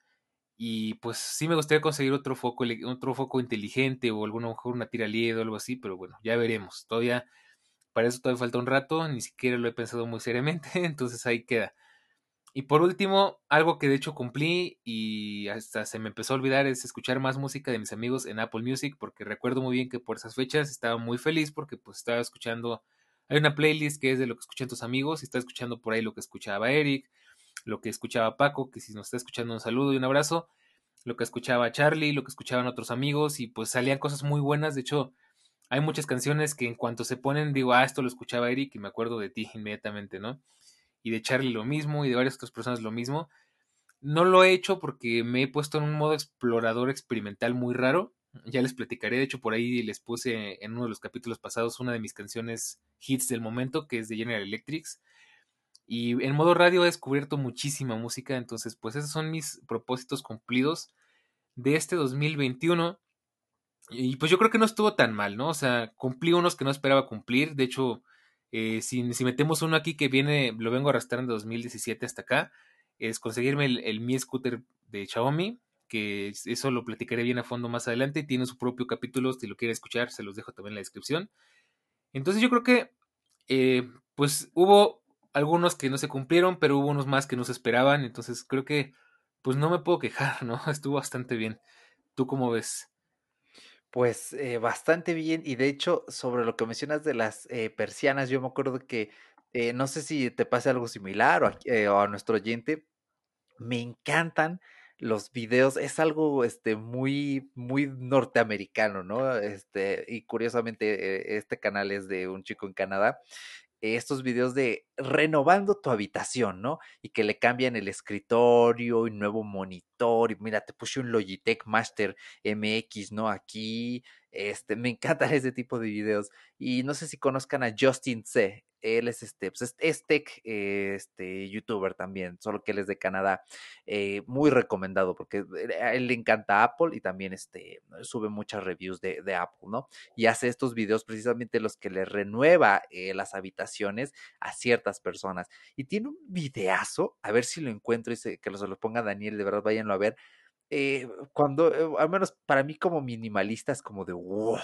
Y pues sí me gustaría conseguir otro foco, otro foco inteligente o alguna mejor una tira LED o algo así, pero bueno, ya veremos. Todavía, para eso todavía falta un rato, ni siquiera lo he pensado muy seriamente, entonces ahí queda. Y por último, algo que de hecho cumplí y hasta se me empezó a olvidar es escuchar más música de mis amigos en Apple Music, porque recuerdo muy bien que por esas fechas estaba muy feliz porque pues estaba escuchando, hay una playlist que es de lo que escuchan tus amigos y estaba escuchando por ahí lo que escuchaba Eric, lo que escuchaba Paco, que si nos está escuchando un saludo y un abrazo, lo que escuchaba Charlie, lo que escuchaban otros amigos y pues salían cosas muy buenas, de hecho hay muchas canciones que en cuanto se ponen digo, ah, esto lo escuchaba Eric y me acuerdo de ti inmediatamente, ¿no? Y de Charlie lo mismo y de varias otras personas lo mismo. No lo he hecho porque me he puesto en un modo explorador experimental muy raro. Ya les platicaré, de hecho por ahí les puse en uno de los capítulos pasados una de mis canciones hits del momento, que es de General Electrics. Y en modo radio he descubierto muchísima música, entonces pues esos son mis propósitos cumplidos de este 2021. Y pues yo creo que no estuvo tan mal, ¿no? O sea, cumplí unos que no esperaba cumplir. De hecho, eh, si, metemos uno aquí que viene, lo vengo arrastrando de 2017 hasta acá, es conseguirme el, el Mi Scooter de Xiaomi, que eso lo platicaré bien a fondo más adelante. Tiene su propio capítulo, si lo quiere escuchar, se los dejo también en la descripción. Entonces yo creo que, eh, pues hubo algunos que no se cumplieron, pero hubo unos más que no se esperaban, entonces creo que pues no me puedo quejar, ¿no? Estuvo bastante bien. ¿Tú cómo ves? Pues eh, bastante bien y de hecho sobre lo que mencionas de las eh, persianas, yo me acuerdo que eh, no sé si te pasa algo similar o a, eh, o a nuestro oyente, me encantan los videos, es algo este, muy, muy norteamericano, ¿no? Este, y curiosamente, este canal es de un chico en Canadá estos videos de renovando tu habitación, ¿no? Y que le cambian el escritorio y nuevo monitor. Y mira, te puse un Logitech Master MX, ¿no? Aquí, este, me encantan ese tipo de videos. Y no sé si conozcan a Justin C. Él es este, pues es, tech, eh, este, youtuber también, solo que él es de Canadá. Eh, muy recomendado porque a él le encanta Apple y también este, sube muchas reviews de, de Apple, ¿no? Y hace estos videos precisamente los que le renueva eh, las habitaciones a ciertas personas. Y tiene un videazo, a ver si lo encuentro y se, que se lo ponga Daniel, de verdad váyanlo a ver. Eh, cuando, eh, al menos para mí como minimalista, es como de wow.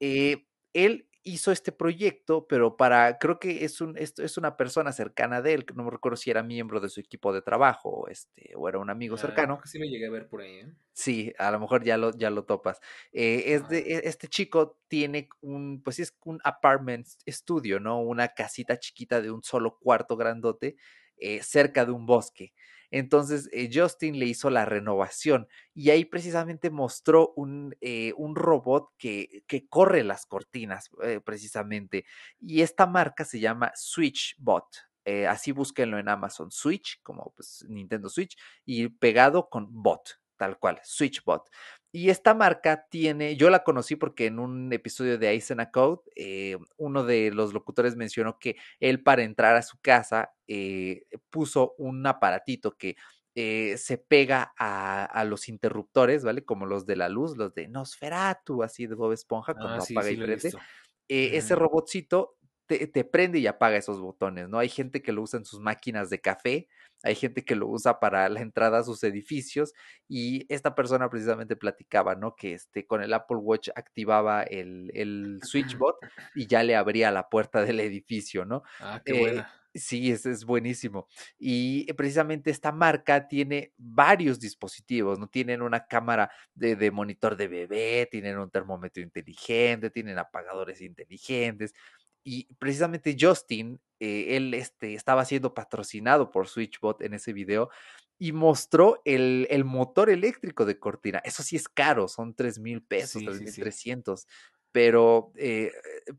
Eh, él hizo este proyecto, pero para, creo que es, un, es, es, una persona cercana de él, no me recuerdo si era miembro de su equipo de trabajo este, o era un amigo Ah, cercano. que sí lo llegué a ver por ahí, ¿eh? Sí, a lo mejor ya lo, ya lo topas. Eh, es de, este chico tiene un, pues es un apartment studio, ¿no? Una casita chiquita de un solo cuarto grandote eh, cerca de un bosque. Entonces eh, Justin le hizo la renovación y ahí precisamente mostró un, eh, un robot que, que, corre las cortinas, precisamente. Y esta marca se llama SwitchBot. Así búsquenlo en Amazon, Switch, como pues Nintendo Switch, y pegado con bot, tal cual, SwitchBot. Y esta marca tiene, yo la conocí porque en un episodio de Aizen Code, eh, uno de los locutores mencionó que él para entrar a su casa eh, puso un aparatito que eh, se pega a, a, los interruptores, ¿vale? Como los de la luz, los de Nosferatu, así de Bob Esponja, cuando ah, sí, apaga sí y prende. Eh. Ese robotcito te, te, prende y apaga esos botones, ¿no? Hay gente que lo usa en sus máquinas de café, hay gente que lo usa para la entrada a sus edificios y esta persona precisamente platicaba, ¿no? Que este, con el Apple Watch activaba el, el SwitchBot y ya le abría la puerta del edificio, ¿no? Ah, qué buena. Eh, sí, es, es buenísimo. Y precisamente esta marca tiene varios dispositivos, ¿no? Tienen una cámara de, de monitor de bebé, tienen un termómetro inteligente, tienen apagadores inteligentes, y precisamente Justin, eh, él este, estaba siendo patrocinado por SwitchBot en ese video y mostró el, el, motor eléctrico de Cortina. Eso sí es caro, son 3 mil pesos, sí, 3 mil sí, 300. Sí. Pero eh,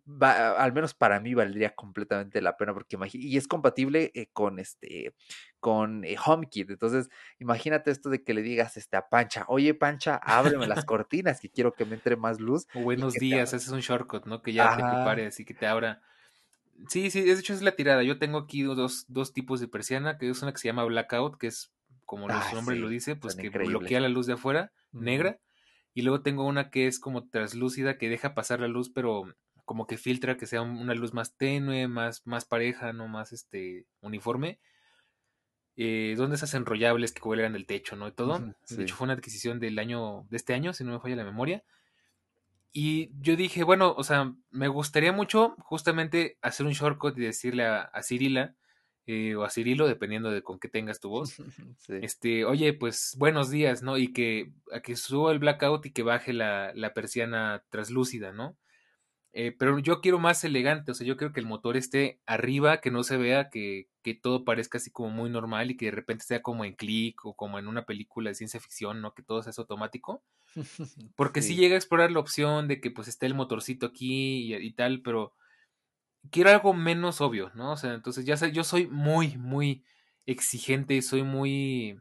va, al menos para mí valdría completamente la pena porque y es compatible eh, con este con eh, HomeKit. Entonces, imagínate esto de que le digas este, a Pancha, oye Pancha, ábreme las cortinas que quiero que me entre más luz. O buenos días, ese es un shortcut, ¿no? Que ya Ajá. te prepares y que te abra. Sí, sí, de hecho es la tirada. Yo tengo aquí dos, dos tipos de persiana, que es una que se llama blackout, que es como ah, su nombre sí, lo dice, pues que increíble. bloquea la luz de afuera, negra. Y luego tengo una que es como translúcida, que deja pasar la luz, pero como que filtra que sea una luz más tenue, más, más pareja, no más este uniforme. Eh, donde esas enrollables que cuelgan del techo, ¿no? Y todo. Sí. De hecho, fue una adquisición del año, de este año, si no me falla la memoria. Y yo dije, bueno, o sea, me gustaría mucho justamente hacer un shortcut y decirle a, a Cirila eh, o a Cirilo, dependiendo de con qué tengas tu voz, sí. este, oye, pues buenos días, ¿no? Y que, a que suba el blackout y que baje la, la persiana translúcida, ¿no? Eh, pero yo quiero más elegante, o sea, yo quiero que el motor esté arriba, que no se vea, que, que todo parezca así como muy normal y que de repente sea como en click o como en una película de ciencia ficción, ¿no? Que todo sea automático. Porque sí. sí llega a explorar la opción de que pues esté el motorcito aquí y, y, tal, pero quiero algo menos obvio, ¿no? O sea, entonces ya sé, yo soy muy, muy exigente y soy muy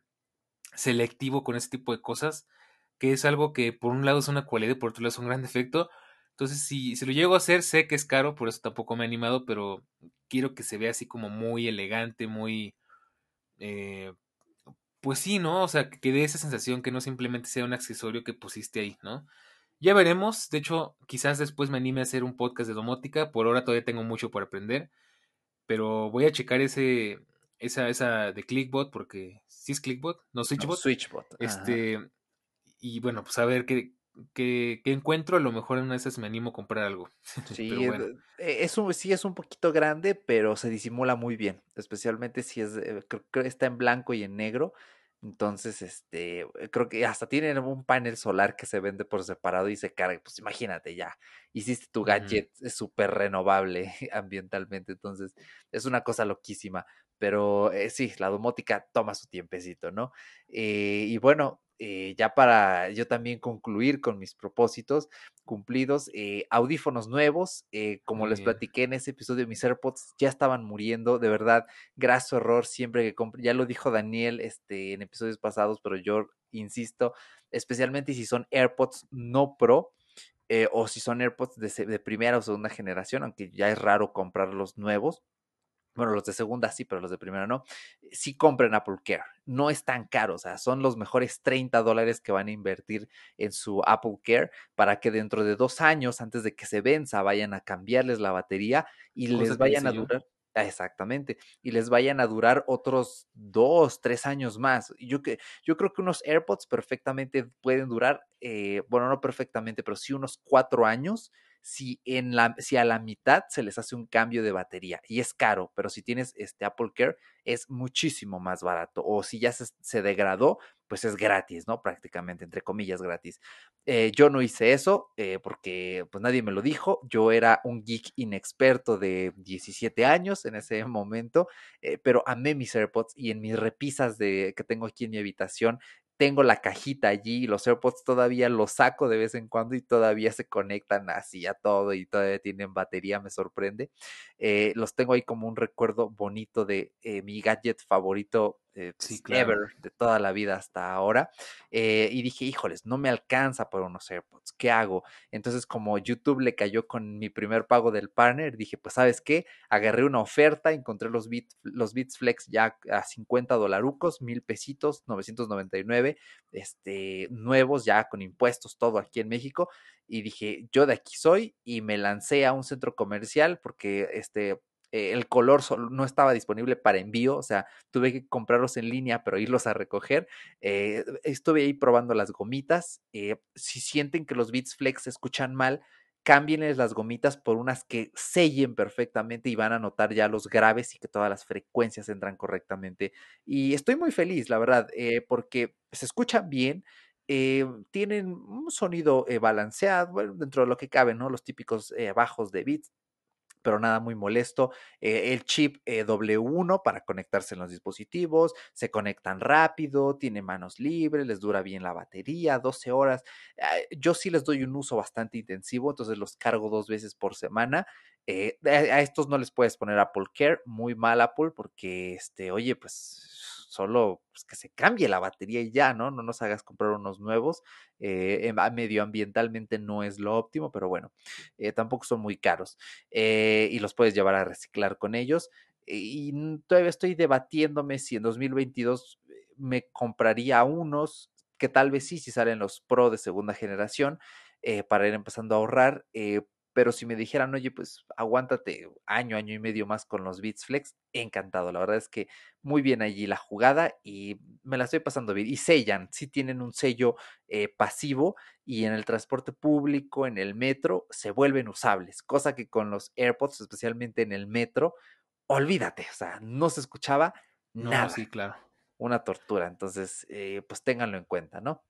selectivo con ese tipo de cosas, que es algo que por un lado es una cualidad y por otro lado es un gran defecto. Entonces, si, si lo llego a hacer, sé que es caro, por eso tampoco me he animado, pero quiero que se vea así como muy elegante, muy... Eh, pues sí, ¿no? O sea, que dé esa sensación que no simplemente sea un accesorio que pusiste ahí, ¿no? Ya veremos, de hecho, quizás después me anime a hacer un podcast de domótica, por ahora todavía tengo mucho por aprender, pero voy a checar ese, esa, esa de Clickbot, porque sí es Clickbot, no Switchbot. No, Switchbot. Este, y bueno, pues a ver qué, que, que, encuentro, a lo mejor en una de esas me animo a comprar algo. Sí, bueno. es un, sí es un poquito grande, pero se disimula muy bien, especialmente si es, creo que está en blanco y en negro. Entonces, este, eh, creo que hasta tienen un panel solar que se vende por separado y se carga. Pues imagínate ya, hiciste tu gadget súper renovable ambientalmente. Entonces, es una cosa loquísima. Pero eh, sí, la domótica toma su tiempecito, ¿no? Eh, y bueno, eh, ya para yo también concluir con mis propósitos cumplidos, eh, audífonos nuevos, eh, como les platiqué en ese episodio, mis AirPods ya estaban muriendo, de verdad, graso error siempre que compro, ya lo dijo Daniel este, en episodios pasados, pero yo insisto, especialmente si son AirPods no Pro, o si son AirPods de, de, primera o segunda generación, aunque ya es raro comprar los nuevos, bueno, los de segunda sí, pero los de primera no, sí compren Apple Care. No es tan caro, o sea, son los mejores 30 dólares que van a invertir en su Apple Care para que dentro de dos años, antes de que se venza, vayan a cambiarles la batería y les vayan a durar. Exactamente. Y les vayan a durar otros dos, tres años más. Yo, que, yo creo que unos AirPods perfectamente pueden durar, eh, bueno, no perfectamente, pero sí unos cuatro años si, en la, a la mitad se les hace un cambio de batería y es caro, pero si tienes este Apple Care es muchísimo más barato o si ya se, degradó, pues es gratis, ¿no? Prácticamente, entre comillas, gratis. Eh, yo no hice eso eh, porque pues nadie me lo dijo, yo era un geek inexperto de 17 años en ese momento, eh, pero amé mis AirPods y en mis repisas de, que tengo aquí en mi habitación tengo la cajita allí, los AirPods todavía los saco de vez en cuando y todavía se conectan así a todo y todavía tienen batería, me sorprende. Eh, los tengo ahí como un recuerdo bonito de eh, mi gadget favorito eh, sí, ever de toda la vida hasta ahora. Eh, y dije, híjoles, no me alcanza por unos AirPods, ¿qué hago? Entonces, como YouTube le cayó con mi primer pago del partner, dije, pues, ¿sabes qué? Agarré una oferta, encontré los, los Beats Flex ya a 50 dolarucos, mil pesitos, 999, este, nuevos ya con impuestos, todo aquí en México. Y dije, yo de aquí soy y me lancé a un centro comercial porque este, eh, el color no estaba disponible para envío, o sea, tuve que comprarlos en línea, pero irlos a recoger. Eh, estuve ahí probando las gomitas. Eh, si sienten que los Beats Flex se escuchan mal, cámbienles las gomitas por unas que sellen perfectamente y van a notar ya los graves y que todas las frecuencias entran correctamente. Y estoy muy feliz, la verdad, porque se escuchan bien. tienen un sonido balanceado, bueno, dentro de lo que cabe, ¿no? Los típicos bajos de beats, pero nada muy molesto. Eh, el chip eh, W1 para conectarse en los dispositivos, se conectan rápido, tiene manos libres, les dura bien la batería, 12 horas. yo sí les doy un uso bastante intensivo, entonces los cargo dos veces por semana. Eh, a estos no les puedes poner Apple Care, muy mal Apple, porque, este, oye, pues solo pues, que se cambie la batería y ya, ¿no? No nos hagas comprar unos nuevos. Eh, medioambientalmente no es lo óptimo, pero bueno, eh, tampoco son muy caros eh, y los puedes llevar a reciclar con ellos. Y todavía estoy debatiéndome si en 2022 me compraría unos que tal vez sí, si salen los Pro de segunda generación, para ir empezando a ahorrar pero si me dijeran, oye, pues aguántate año, año y medio más con los Beats Flex, encantado. La verdad es que muy bien allí la jugada y me la estoy pasando bien. Y sellan, sí tienen un sello eh, pasivo y en el transporte público, en el metro, se vuelven usables, cosa que con los AirPods, especialmente en el metro, olvídate, o sea, no se escuchaba nada. Sí, claro. Una tortura, entonces, eh, pues ténganlo en cuenta, ¿no?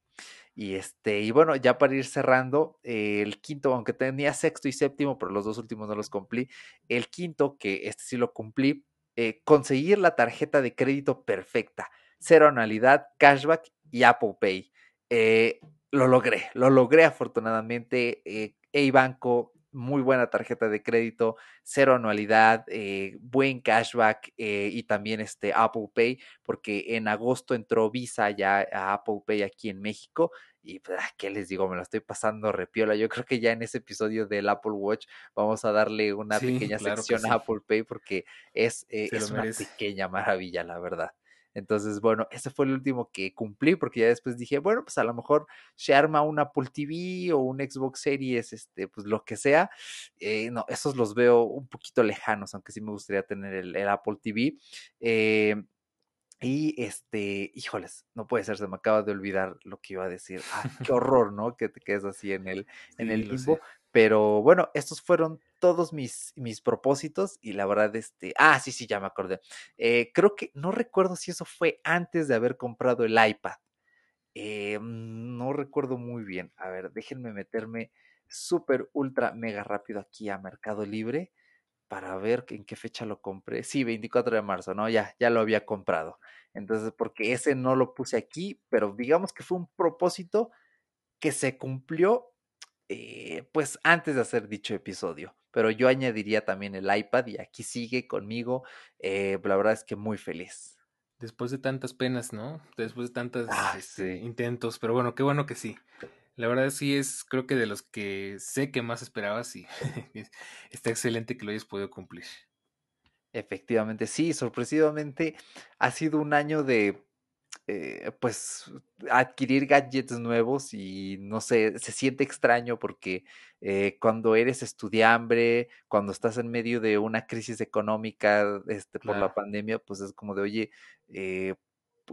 Y este, y bueno, ya para ir cerrando, el quinto, aunque tenía sexto y séptimo, pero los dos últimos no los cumplí. El quinto, que este sí lo cumplí, eh, conseguir la tarjeta de crédito perfecta, cero anualidad, cashback y Apple Pay. Eh, lo logré, lo logré afortunadamente. Eh, banco muy buena tarjeta de crédito, cero anualidad, eh, buen cashback eh, y también este Apple Pay, porque en agosto entró Visa ya a Apple Pay aquí en México. Y pues, ah, ¿qué les digo? Me lo estoy pasando repiola. Yo creo que ya en ese episodio del Apple Watch vamos a darle una pequeña sección a Apple Pay porque es, eh, es una pequeña maravilla, la verdad. Entonces, bueno, ese fue el último que cumplí porque ya después dije, bueno, pues a lo mejor se arma un Apple TV o un Xbox Series, este, pues lo que sea. Eh, no, esos los veo un poquito lejanos, aunque sí me gustaría tener el, Apple TV. Eh, y este, híjoles, no puede ser, se me acaba de olvidar lo que iba a decir. Ah, qué horror, ¿no? Que te quedes así en el, en el limbo. Pero bueno, estos fueron todos mis, mis propósitos y la verdad, este, ah, sí, sí, ya me acordé. Eh, creo que, no recuerdo si eso fue antes de haber comprado el iPad. Eh, no recuerdo muy bien. A ver, déjenme meterme súper, ultra, mega rápido aquí a Mercado Libre para ver en qué fecha lo compré. Sí, 24 de marzo, ¿no? Ya, ya lo había comprado. Entonces, porque ese no lo puse aquí, pero digamos que fue un propósito que se cumplió eh, pues antes de hacer dicho episodio. Pero yo añadiría también el iPad y aquí sigue conmigo. Eh, la verdad es que muy feliz. Después de tantas penas, ¿no? Después de tantos Ah, este, sí. intentos, pero bueno, qué bueno que sí. La verdad sí es, creo que de los que sé que más esperabas y es- está excelente que lo hayas podido cumplir. Efectivamente, sí, sorpresivamente ha sido un año de, eh, pues, adquirir gadgets nuevos y no sé, se siente extraño porque eh, cuando eres estudiambre, cuando estás en medio de una crisis económica, este, por la pandemia, pues es como de, oye, eh,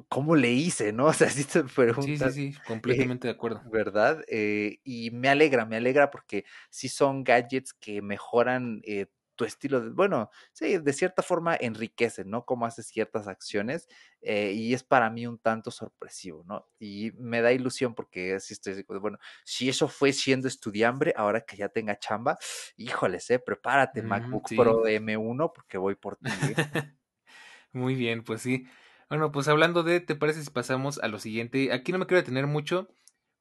¿cómo le hice, no? O sea, si te Sí, sí, preguntas, sí, eh, completamente de acuerdo. ¿verdad? Eh, y me alegra, me alegra porque sí son gadgets que mejoran eh, tu estilo de, bueno, sí, de cierta forma enriquecen, ¿no? Cómo haces ciertas acciones eh, y es para mí un tanto sorpresivo, ¿no? Y me da ilusión porque sí estoy, bueno, si eso fue siendo estudiambre, ahora que ya tenga chamba, híjoles, eh, prepárate, Mm, MacBook sí. Pro M1 porque voy por ti, ¿eh? Muy bien, pues sí. Bueno, pues hablando de, ¿te parece si pasamos a lo siguiente? Aquí no me quiero detener mucho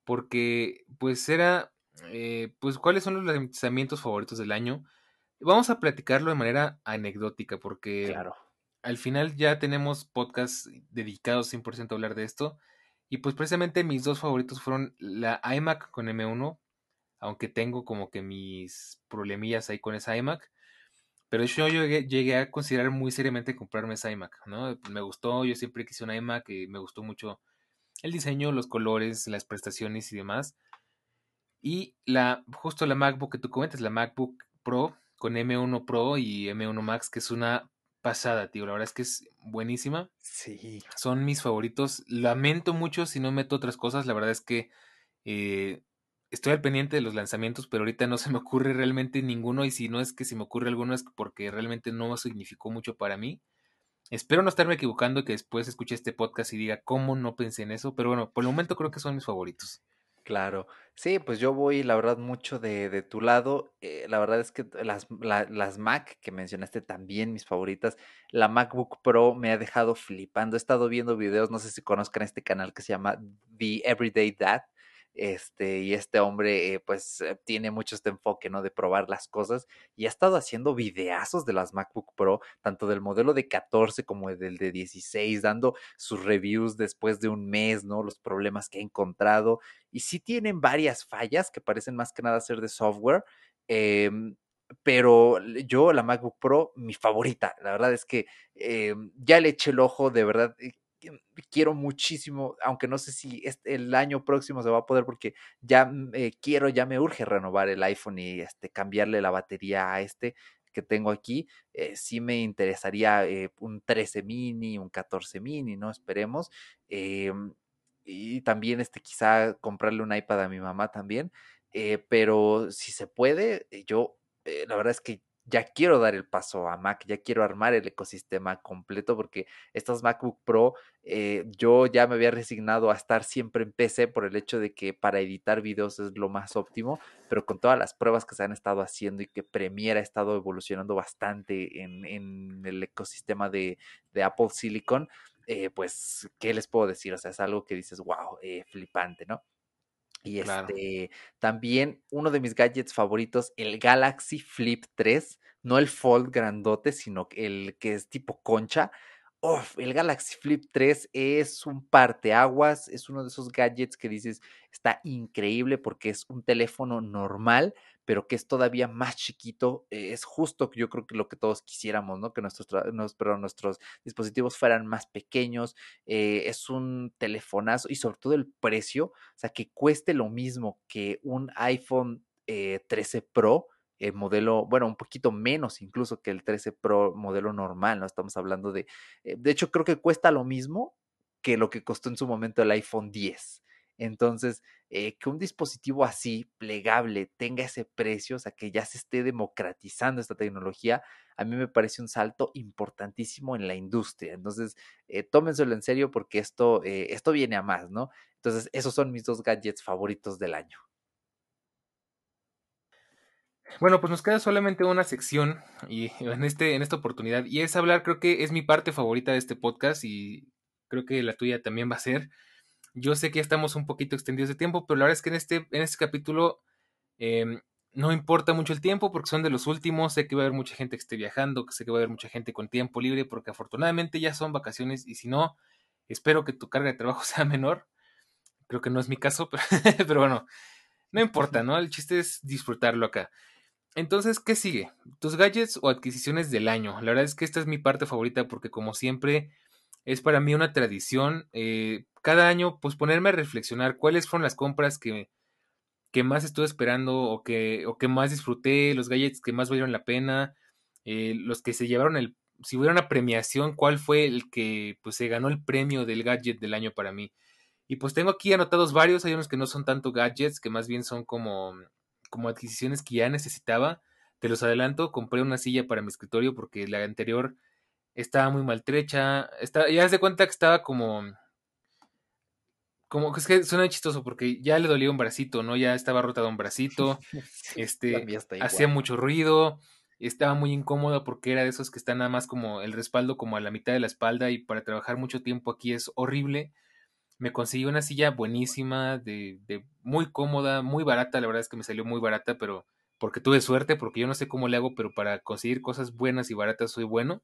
porque pues era, eh, pues cuáles son los lanzamientos favoritos del año. Vamos a platicarlo de manera anecdótica porque Claro. al final ya tenemos podcasts dedicados 100% a hablar de esto. Y pues precisamente mis dos favoritos fueron la iMac con M1, aunque tengo como que mis problemillas ahí con esa iMac. Pero yo llegué, llegué a considerar muy seriamente comprarme esa iMac, ¿no? Me gustó, yo siempre quise una iMac y me gustó mucho el diseño, los colores, las prestaciones y demás. Y la, justo la MacBook que tú comentas, la MacBook Pro con M1 Pro y M1 Max, que es una pasada, tío. La verdad es que es buenísima. Sí. Son mis favoritos. Lamento mucho si no meto otras cosas. La verdad es que eh, estoy al pendiente de los lanzamientos, pero ahorita no se me ocurre realmente ninguno. Y si no es que se me ocurre alguno, es porque realmente no significó mucho para mí. Espero no estarme equivocando y que después escuche este podcast y diga cómo no pensé en eso. Pero bueno, por el momento creo que son mis favoritos. Claro. Sí, pues yo voy, la verdad, mucho de, de tu lado. Eh, la verdad es que las, la- las Mac que mencionaste también, mis favoritas. La MacBook Pro me ha dejado flipando. He estado viendo videos, no sé si conozcan este canal que se llama The Everyday Dad. Este, y este hombre, eh, pues, eh, tiene mucho este enfoque, ¿no? De probar las cosas. Y ha estado haciendo videazos de las MacBook Pro, tanto del modelo de 14 como del de 16, dando sus reviews después de un mes, ¿no? Los problemas que ha encontrado y sí tienen varias fallas que parecen más que nada ser de software. em, pero yo, la MacBook Pro, mi favorita. La verdad es que em, ya le eché el ojo, de verdad. Eh, Quiero muchísimo, aunque no sé si este, el año próximo se va a poder, porque ya eh, quiero, ya me urge renovar el iPhone y este, cambiarle la batería a este que tengo aquí. eh, sí me interesaría eh, un 13 mini, un 14 mini, ¿no? Esperemos. em, y también este, quizá comprarle un iPad a mi mamá también, eh, pero si se puede, eh, yo eh, la verdad es que ya quiero dar el paso a Mac, ya quiero armar el ecosistema completo porque estas MacBook Pro, eh, yo ya me había resignado a estar siempre en PC por el hecho de que para editar videos es lo más óptimo, pero con todas las pruebas que se han estado haciendo y que Premiere ha estado evolucionando bastante en, en el ecosistema de, de Apple Silicon, eh, pues, ¿qué les puedo decir? O sea, es algo que dices, wow, eh, flipante, ¿no? Y Claro. este, también uno de mis gadgets favoritos, el Galaxy Flip 3, no el Fold grandote, sino el que es tipo concha. El Galaxy Flip 3 es un parteaguas, es uno de esos gadgets que dices, está increíble porque es un teléfono normal, pero que es todavía más chiquito. eh, es justo yo creo que lo que todos quisiéramos, ¿no? Que nuestros, nos- nuestros dispositivos fueran más pequeños. eh, es un telefonazo y sobre todo el precio, o sea, que cueste lo mismo que un iPhone eh, 13 Pro. Eh, modelo, bueno, un poquito menos incluso que el 13 Pro modelo normal, ¿no? Estamos hablando de, eh, de hecho creo que cuesta lo mismo que lo que costó en su momento el iPhone 10. Entonces, eh, que un dispositivo así, plegable, tenga ese precio, o sea, que ya se esté democratizando esta tecnología, a mí me parece un salto importantísimo en la industria. Entonces, tómenselo en serio porque esto, eh, esto viene a más, ¿no? Entonces, esos son mis dos gadgets favoritos del año. Bueno, pues nos queda solamente una sección y en, este, en esta oportunidad y es hablar, creo que es mi parte favorita de este podcast y creo que la tuya también va a ser. Yo sé que ya estamos un poquito extendidos de tiempo, pero la verdad es que en este, en este capítulo em, no importa mucho el tiempo porque son de los últimos. Sé que va a haber mucha gente que esté viajando, sé que va a haber mucha gente con tiempo libre porque afortunadamente ya son vacaciones y si no, espero que tu carga de trabajo sea menor. Creo que no es mi caso, pero, pero bueno, no importa, ¿no? El chiste es disfrutarlo acá. Entonces, ¿qué sigue? Tus gadgets o adquisiciones del año. La verdad es que esta es mi parte favorita porque como siempre es para mí una tradición. Eh, cada año, pues ponerme a reflexionar cuáles fueron las compras que, que más estuve esperando o que, o que más disfruté, los gadgets que más valieron la pena, eh, los que se llevaron el... Si hubiera una premiación, ¿cuál fue el que pues se ganó el premio del gadget del año para mí? Y pues tengo aquí anotados varios, hay unos que no son tanto gadgets, que más bien son como como adquisiciones que ya necesitaba. Te los adelanto, compré una silla para mi escritorio porque la anterior estaba muy maltrecha. Está, ya se cuenta que estaba como. Como es que suena chistoso porque ya le dolía un bracito, ¿no? Ya estaba rotado un bracito. este hacía mucho ruido. Estaba muy incómoda porque era de esos que están nada más como el respaldo como a la mitad de la espalda y para trabajar mucho tiempo aquí es horrible me conseguí una silla buenísima, de, de, muy cómoda, muy barata, la verdad es que me salió muy barata, pero porque tuve suerte, porque yo no sé cómo le hago, pero para conseguir cosas buenas y baratas soy bueno.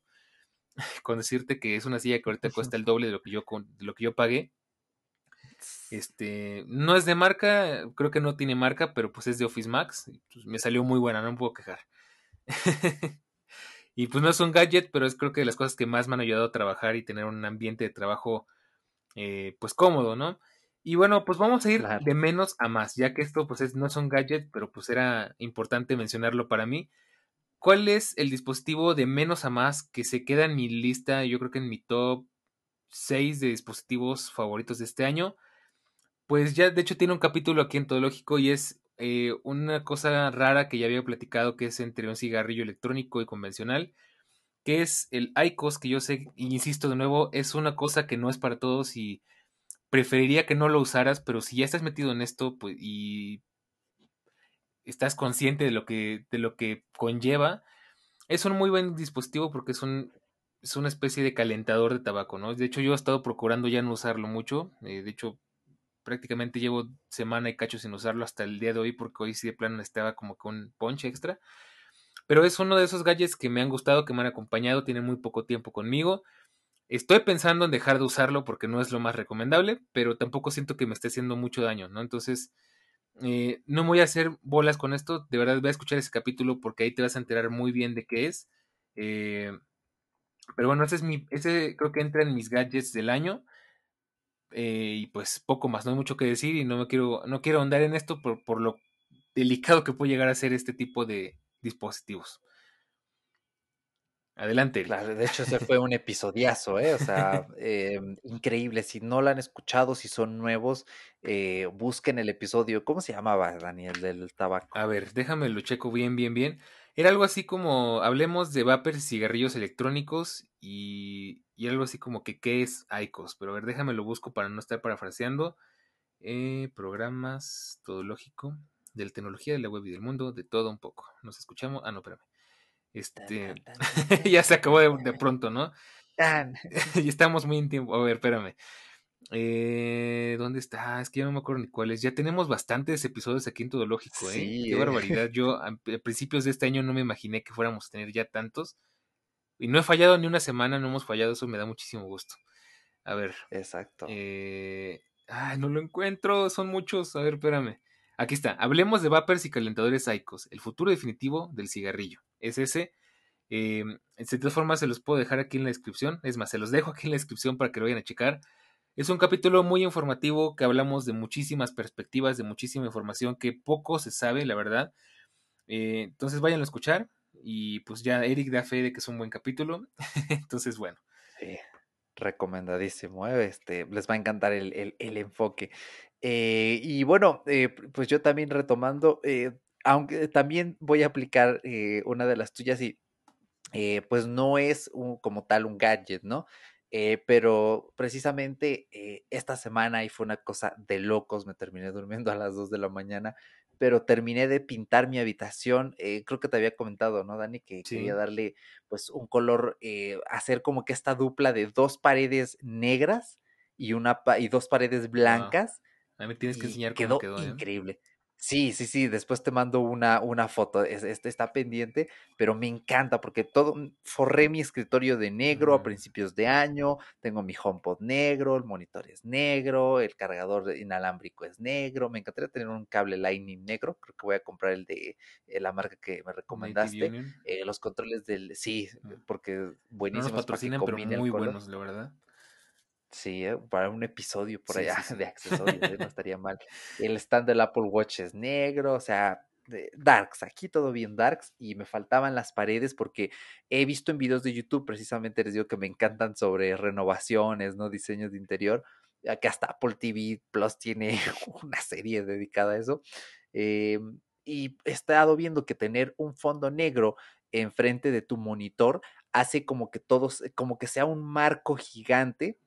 Con decirte que es una silla que ahorita cuesta el doble de lo que yo, de lo que yo pagué. Este, no es de marca, creo que no tiene marca, pero pues es de Office Max. Pues me salió muy buena, no me puedo quejar. y pues no es un gadget, pero es creo que de las cosas que más me han ayudado a trabajar y tener un ambiente de trabajo eh, pues cómodo, ¿no? Y bueno, pues vamos a ir de menos a más, ya que esto pues es, no son gadgets, pero pues era importante mencionarlo para mí. ¿Cuál es el dispositivo de menos a más que se queda en mi lista, yo creo que en mi top 6 de dispositivos favoritos de este año? Pues ya de hecho tiene un capítulo aquí en Todológico y es eh, una cosa rara que ya había platicado que es entre un cigarrillo electrónico y convencional que es el ICOS, que yo sé, insisto de nuevo, es una cosa que no es para todos y preferiría que no lo usaras, pero si ya estás metido en esto pues, y estás consciente de lo que, de lo que conlleva, es un muy buen dispositivo porque es, un, es una especie de calentador de tabaco, ¿no? De hecho, yo he estado procurando ya no usarlo mucho, eh, de hecho, prácticamente llevo semana y cacho sin usarlo hasta el día de hoy porque hoy sí de plano estaba como con un punch extra. Pero es uno de esos gadgets que me han gustado, que me han acompañado, tiene muy poco tiempo conmigo. Estoy pensando en dejar de usarlo porque no es lo más recomendable, pero tampoco siento que me esté haciendo mucho daño, ¿no? Entonces, eh, no voy a hacer bolas con esto, de verdad voy a escuchar ese capítulo porque ahí te vas a enterar muy bien de qué es. Eh, pero bueno, ese es mi, ese creo que entra en mis gadgets del año. Eh, y pues poco más, no hay mucho que decir y no me quiero, no quiero ahondar en esto por, por lo delicado que puede llegar a ser este tipo de, dispositivos. Adelante. Claro, de hecho, ese fue un episodiazo, ¿eh? O sea, em, increíble. Si no lo han escuchado, si son nuevos, eh, busquen el episodio. ¿Cómo se llamaba, Daniel, del tabaco? A ver, déjame lo checo bien, bien, bien. Era algo así como, hablemos de vapers y cigarrillos electrónicos y, y algo así como que, ¿qué es ICOS? Pero a ver, déjame lo busco para no estar parafraseando. Eh, programas, todo lógico de la tecnología, de la web y del mundo, de todo un poco. Nos escuchamos. Ah, no, espérame. Este. ya se acabó de, pronto, ¿no? y estamos muy en tiempo. A ver, espérame. Eh, ¿Dónde está? Es que ya no me acuerdo ni cuáles. Ya tenemos bastantes episodios aquí en Todo Lógico, ¿eh? Qué ¿eh? barbaridad. Yo a, principios de este año no me imaginé que fuéramos a tener ya tantos. Y no he fallado ni una semana, no hemos fallado, eso me da muchísimo gusto. A ver. Exacto. Eh, ay, no lo encuentro, son muchos. A ver, espérame. Aquí está. Hablemos de vapers y calentadores ICOS, el futuro definitivo del cigarrillo. Es ese. Eh, de todas formas, se los puedo dejar aquí en la descripción. Es más, se los dejo aquí en la descripción para que lo vayan a checar. Es un capítulo muy informativo que hablamos de muchísimas perspectivas, de muchísima información que poco se sabe, la verdad. Eh, entonces vayan a escuchar y pues ya Eric da fe de que es un buen capítulo. entonces, bueno. Sí Recomendadísimo, ¿eh? este, les va a encantar el, el, enfoque. Eh, y bueno, eh, pues yo también retomando, aunque también voy a aplicar una de las tuyas y pues no es como tal un gadget, ¿no? Pero precisamente esta semana y fue una cosa de locos, me terminé durmiendo a las 2 de la mañana, pero terminé de pintar mi habitación, eh, creo que te había comentado, ¿no, Dani? Que quería darle pues un color, eh, hacer como que esta dupla de dos paredes negras y, una pa- y dos paredes blancas A mí me tienes que enseñar cómo quedó quedó, ¿eh? increíble. Sí, sí, sí, después te mando una, una foto, es- este está pendiente, pero me encanta porque todo, mm, forré mi escritorio de negro a principios de año, tengo mi HomePod negro, el monitor es negro, el cargador inalámbrico es negro, me encantaría tener un cable Lightning negro, creo que voy a comprar el de eh, la marca que me recomendaste, eh, los controles del, sí, Ah. porque No nos buenísimos para que patrocinan, pero muy buenos, la verdad. Sí, eh, para un episodio por Sí, allá sí, de accesorios, ¿eh? No estaría mal. El stand del Apple Watch es negro, o sea, de- darks, aquí todo bien darks, y me faltaban las paredes porque he visto en videos de YouTube, precisamente les digo que me encantan sobre renovaciones, ¿no? Diseños de interior, ya que hasta Apple TV Plus tiene una serie dedicada a eso. em, y he estado viendo que tener un fondo negro enfrente de tu monitor hace como que todos, como que sea un marco gigante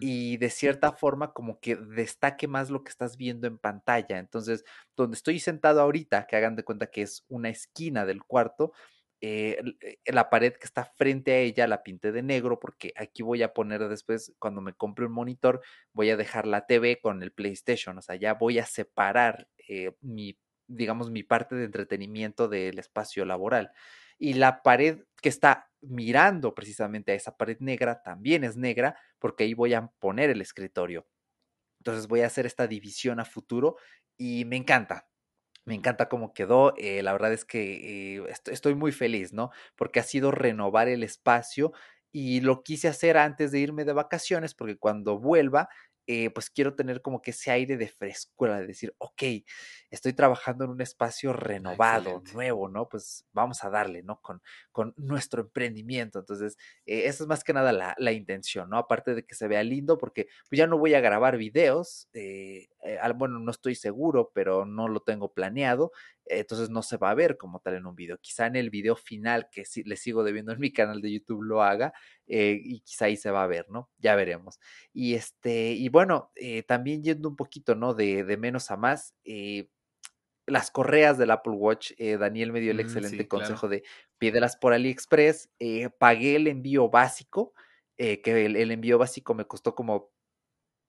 Y de cierta forma como que destaque más lo que estás viendo en pantalla. Entonces, donde estoy sentado ahorita, que hagan de cuenta que es una esquina del cuarto, eh, eh, la pared que está frente a ella la pinté de negro porque aquí voy a poner después, cuando me compre un monitor, voy a dejar la TV con el PlayStation, o sea, ya voy a separar eh, mi, digamos, mi parte de entretenimiento del espacio laboral. Y la pared que está mirando precisamente a esa pared negra también es negra porque ahí voy a poner el escritorio. Entonces voy a hacer esta división a futuro y me encanta. Me encanta cómo quedó. eh, la verdad es que eh, est- estoy muy feliz, ¿no? Porque ha sido renovar el espacio y lo quise hacer antes de irme de vacaciones porque cuando vuelva, eh, pues quiero tener como que ese aire de frescura, de decir, ok, estoy trabajando en un espacio Ah, renovado, excelente. nuevo, ¿no? Pues vamos a darle, ¿no? Con, con nuestro emprendimiento. Entonces, eh, esa es más que nada la, la intención, ¿no? Aparte de que se vea lindo, porque pues ya no voy a grabar videos, eh, bueno, no estoy seguro, pero no lo tengo planeado, entonces no se va a ver como tal en un video. Quizá en el video final que sí, le sigo debiendo en mi canal de YouTube lo haga eh, y quizá ahí se va a ver, ¿no? Ya veremos. Y este, y bueno, eh, también yendo un poquito, ¿no? De, de menos a más, eh, las correas del Apple Watch, eh, Daniel me dio el Mm, excelente sí, claro. consejo de pídelas por AliExpress, eh, pagué el envío básico, que el, el envío básico me costó como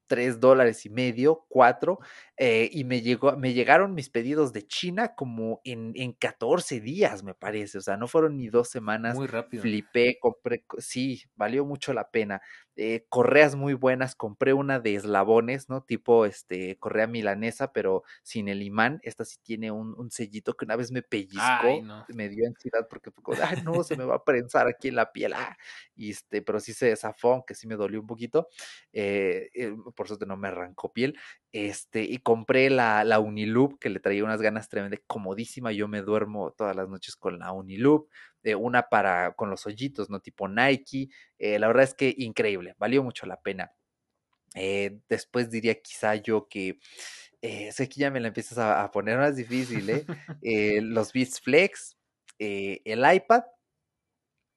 tres dólares y medio, cuatro, y me llegó, me llegaron mis pedidos de China como en, en 14 días, me parece, o sea, no fueron ni dos semanas, Muy rápido. flipé, compré, co- sí, valió mucho la pena. Eh, correas muy buenas, compré una de eslabones, ¿no? Tipo, este, correa milanesa, pero sin el imán, esta sí tiene un, un sellito que una vez me Ay, pellizcó, no. me dio ansiedad porque fue ay, no, se me va a prensar aquí en la piel, ah", y este, pero sí se zafó, aunque sí me dolió un poquito, eh, eh, por suerte no me arrancó piel, este, y compré la, la Uniloop, que le traía unas ganas tremendas, comodísima, yo me duermo todas las noches con la Uniloop, eh, una para, con los hoyitos, ¿no? Tipo Nike, eh, la verdad es que increíble, valió mucho la pena. Eh, después diría quizá yo que, eh, sé que ya me la empiezas a, a poner más difícil, ¿eh? Los Beats Flex, el iPad,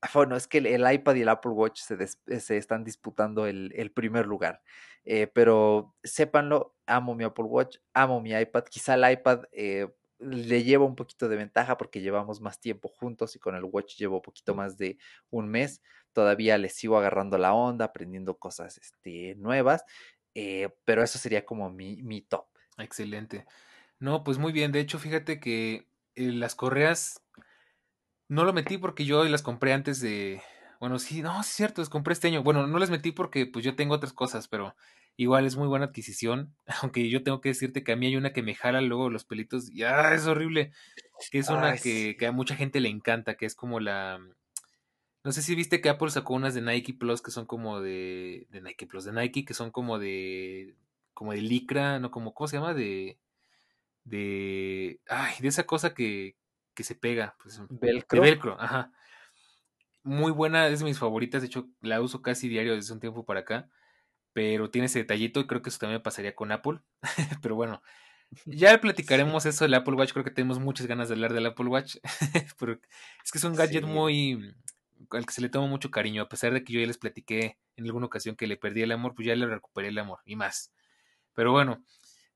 Ah, Bueno, es que el, el iPad y el Apple Watch se, des- se están disputando el, el primer lugar. Eh, pero sépanlo, amo mi Apple Watch, amo mi iPad. Quizá el iPad eh, le lleva un poquito de ventaja porque llevamos más tiempo juntos y con el Watch llevo poquito más de un mes. Todavía le sigo agarrando la onda, aprendiendo cosas este, nuevas. eh, pero eso sería como mi, mi top. Excelente. No, pues muy bien. De hecho, fíjate que eh, las correas no lo metí porque yo las compré antes de. Bueno, sí, no, es cierto, las compré este año. Bueno, no las metí porque pues yo tengo otras cosas, pero igual es muy buena adquisición. Aunque yo tengo que decirte que a mí hay una que me jala luego los pelitos y ¡ah, es horrible! Que es una Ay, que, sí. que a mucha gente le encanta, que es como la. No sé si viste que Apple sacó unas de Nike Plus que son como de. de Nike Plus, de Nike, que son como de. como de licra, no como, ¿cómo se llama? De. de. Ay, de esa cosa que, que se pega. Pues, de Velcro. velcro, ajá. muy buena, es de mis favoritas, de hecho la uso casi diario desde un tiempo para acá, pero tiene ese detallito y creo que eso también pasaría con Apple, pero bueno, ya platicaremos eso del Apple Watch, creo que tenemos muchas ganas de hablar del Apple Watch, pero es que es un gadget muy al que se le toma mucho cariño, a pesar de que yo ya les platiqué en alguna ocasión que le perdí el amor, pues ya le recuperé el amor y más. Pero bueno,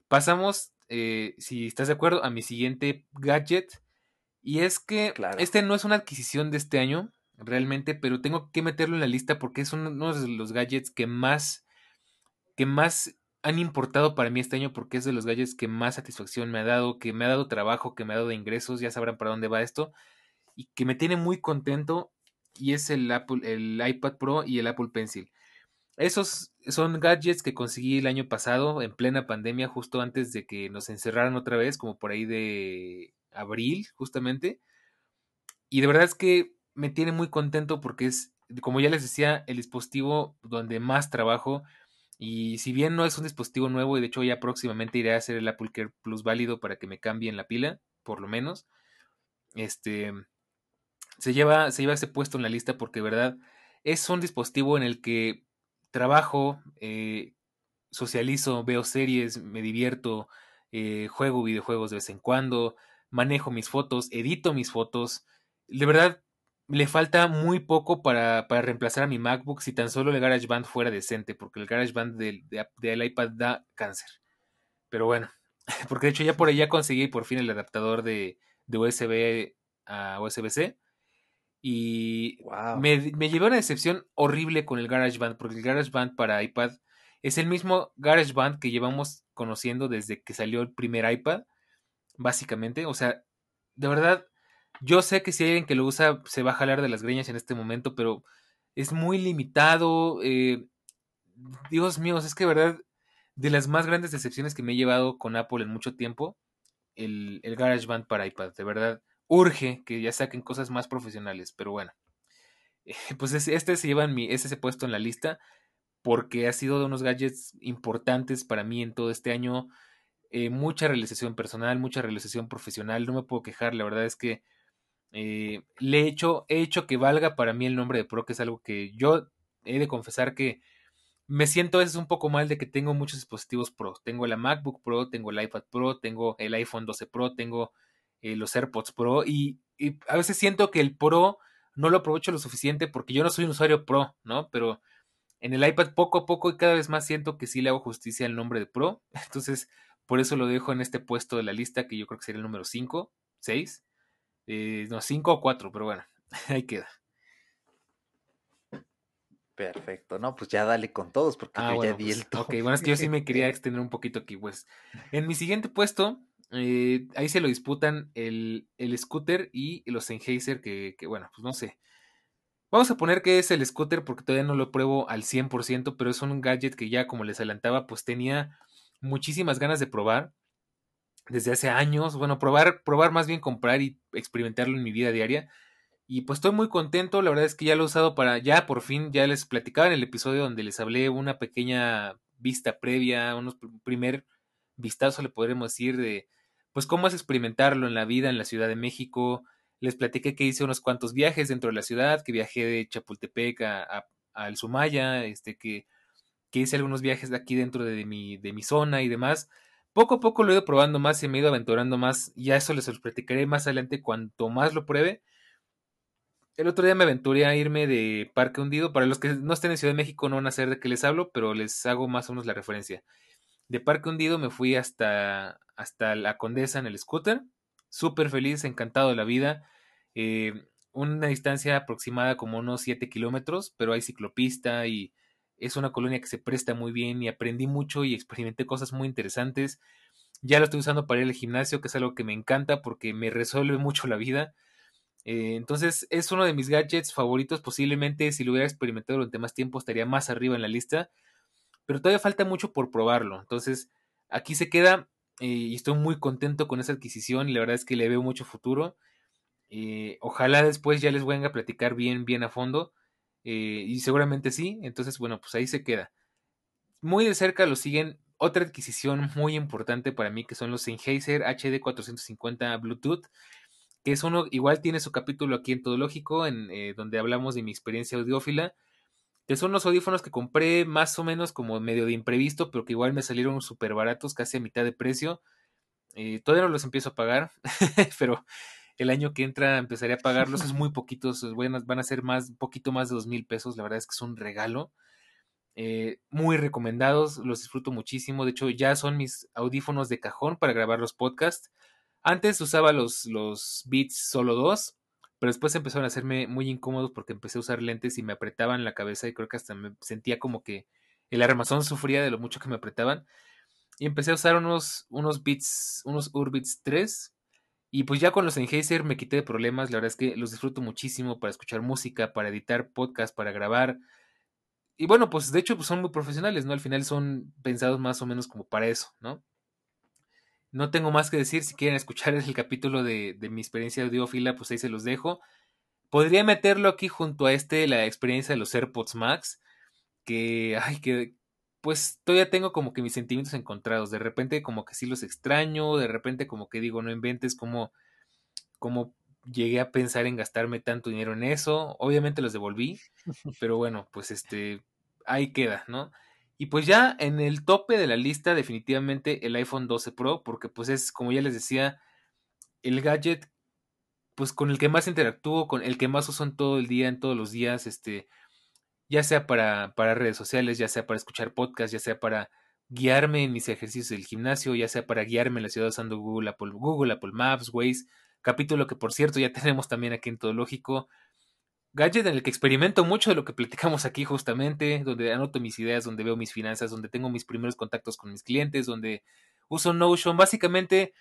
pasamos, eh, si estás de acuerdo, a mi siguiente gadget. Y es que este no es una adquisición de este año, realmente, pero tengo que meterlo en la lista porque es uno de los gadgets que más, que más han importado para mí este año porque es de los gadgets que más satisfacción me ha dado, que me ha dado trabajo, que me ha dado ingresos, ya sabrán para dónde va esto, y que me tiene muy contento y es el, Apple, el iPad Pro y el Apple Pencil. Esos son gadgets que conseguí el año pasado en plena pandemia, justo antes de que nos encerraran otra vez, como por ahí de abril, justamente. Y de verdad es que me tiene muy contento porque es, como ya les decía, el dispositivo donde más trabajo. Y si bien no es un dispositivo nuevo, y de hecho ya próximamente iré a hacer el Apple Care Plus válido para que me cambien la pila, por lo menos. Este se lleva, se lleva ese puesto en la lista porque, verdad, es un dispositivo en el que trabajo, eh, socializo, veo series, me divierto, eh, juego videojuegos de vez en cuando, manejo mis fotos, edito mis fotos. De verdad, le falta muy poco para, para reemplazar a mi MacBook si tan solo el GarageBand fuera decente, porque el GarageBand del, del iPad da cáncer. Pero bueno, porque de hecho ya por allá conseguí por fin el adaptador de, de USB a USB-C y me, me llevé una decepción horrible con el GarageBand, porque el GarageBand para iPad es el mismo GarageBand que llevamos conociendo desde que salió el primer iPad, básicamente. O sea, de verdad, yo sé que si hay alguien que lo usa se va a jalar de las greñas en este momento, pero es muy limitado. Eh, Dios mío, es que verdad, de las más grandes decepciones que me he llevado con Apple en mucho tiempo, el, el GarageBand para iPad, de verdad urge que ya saquen cosas más profesionales, pero bueno. Pues este se lleva en mi, ese puesto en la lista porque ha sido de unos gadgets importantes para mí en todo este año. Eh, mucha realización personal, mucha realización profesional, no me puedo quejar, la verdad es que eh, le he hecho, he hecho que valga para mí el nombre de Pro, que es algo que yo he de confesar que me siento a veces un poco mal de que tengo muchos dispositivos Pro. Tengo la MacBook Pro, tengo el iPad Pro, tengo el iPhone 12 Pro, tengo eh, los AirPods Pro y, a veces siento que el Pro no lo aprovecho lo suficiente porque yo no soy un usuario Pro, ¿no? Pero en el iPad poco a poco y cada vez más siento que sí le hago justicia al nombre de Pro. Entonces, por eso lo dejo en este puesto de la lista que yo creo que sería el número 5, 6. Eh, no, 5 o 4, pero bueno, ahí queda. Perfecto, no, pues ya dale con todos porque ah, yo ya di el pues, Ok, bueno, es que yo sí me quería extender un poquito aquí, pues. En mi siguiente puesto eh, ahí se lo disputan el, el scooter y los Sennheiser, que, que, bueno, pues no sé. Vamos a poner que es el scooter porque todavía no lo pruebo al 100%, pero es un gadget que ya, como les adelantaba, pues tenía muchísimas ganas de probar desde hace años. Bueno, probar, probar más bien comprar y experimentarlo en mi vida diaria. Y pues estoy muy contento, la verdad es que ya lo he usado para, ya por fin, ya les platicaba en el episodio donde les hablé una pequeña vista previa, unos primer vistazo, le podremos decir, de pues cómo es experimentarlo en la vida en la Ciudad de México. Les platiqué que hice unos cuantos viajes dentro de la ciudad, que viajé de Chapultepec a, al Sumaya, este, que, que hice algunos viajes de aquí dentro de mi, de mi zona y demás. Poco a poco lo he ido probando más y me he ido aventurando más. Ya eso les platicaré más adelante cuanto más lo pruebe. El otro día me aventuré a irme de Parque Hundido. Para los que no estén en Ciudad de México no van a saber de qué les hablo, pero les hago más o menos la referencia. De Parque Hundido me fui hasta, hasta la Condesa en el scooter. Súper feliz, encantado de la vida. Eh, una distancia aproximada como unos 7 kilómetros, pero hay ciclopista y es una colonia que se presta muy bien y aprendí mucho y experimenté cosas muy interesantes. Ya lo estoy usando para ir al gimnasio, que es algo que me encanta porque me resuelve mucho la vida. Eh, entonces es uno de mis gadgets favoritos. Posiblemente si lo hubiera experimentado durante más tiempo estaría más arriba en la lista pero todavía falta mucho por probarlo. Entonces, aquí se queda eh, y estoy muy contento con esa adquisición y la verdad es que le veo mucho futuro. Eh, ojalá después ya les venga a platicar bien, bien a fondo. Eh, y seguramente sí. Entonces, bueno, pues ahí se queda. Muy de cerca lo siguen otra adquisición muy importante para mí que son los Sennheiser HD450 Bluetooth. que es uno, igual tiene su capítulo aquí en Todo Lógico, en, eh, donde hablamos de mi experiencia audiófila, que son los audífonos que compré más o menos como medio de imprevisto, pero que igual me salieron súper baratos, casi a mitad de precio. Eh, todavía no los empiezo a pagar, pero el año que entra empezaré a pagarlos, es muy poquitos, van a, ser más, poquito más de dos mil pesos, la verdad es que es un regalo. Eh, muy recomendados, los disfruto muchísimo, de hecho ya son mis audífonos de cajón para grabar los podcasts. Antes usaba los, los Beats solo dos, pero después empezaron a hacerme muy incómodos porque empecé a usar lentes y me apretaban la cabeza y creo que hasta me sentía como que el armazón sufría de lo mucho que me apretaban. Y empecé a usar unos, unos Beats, unos Urbits 3. Y pues ya con los Sennheiser me quité de problemas. La verdad es que los disfruto muchísimo para escuchar música, para editar podcast, para grabar. Y bueno, pues de hecho pues son muy profesionales, ¿no? Al final son pensados más o menos como para eso, ¿no? No tengo más que decir. Si quieren escuchar el capítulo de, mi experiencia audiófila, pues ahí se los dejo. Podría meterlo aquí junto a este, la experiencia de los AirPods Max. Que, ay, que, pues todavía tengo como que mis sentimientos encontrados. De repente como que sí los extraño, de repente como que digo, no inventes como, como llegué a pensar en gastarme tanto dinero en eso. Obviamente los devolví, pero bueno, pues este, ahí queda, ¿no? Y pues ya en el tope de la lista definitivamente el iPhone 12 Pro, porque pues es, como ya les decía, el gadget pues con el que más interactúo, con el que más uso en todo el día, en todos los días, este, ya sea para, para redes sociales, ya sea para escuchar podcasts, ya sea para guiarme en mis ejercicios del gimnasio, ya sea para guiarme en la ciudad usando Google, Apple, Google, Apple Maps, Waze, capítulo que por cierto ya tenemos también aquí en Todo Lógico, gadget en el que experimento mucho de lo que platicamos aquí justamente, donde anoto mis ideas, donde veo mis finanzas, donde tengo mis primeros contactos con mis clientes, donde uso Notion. Básicamente,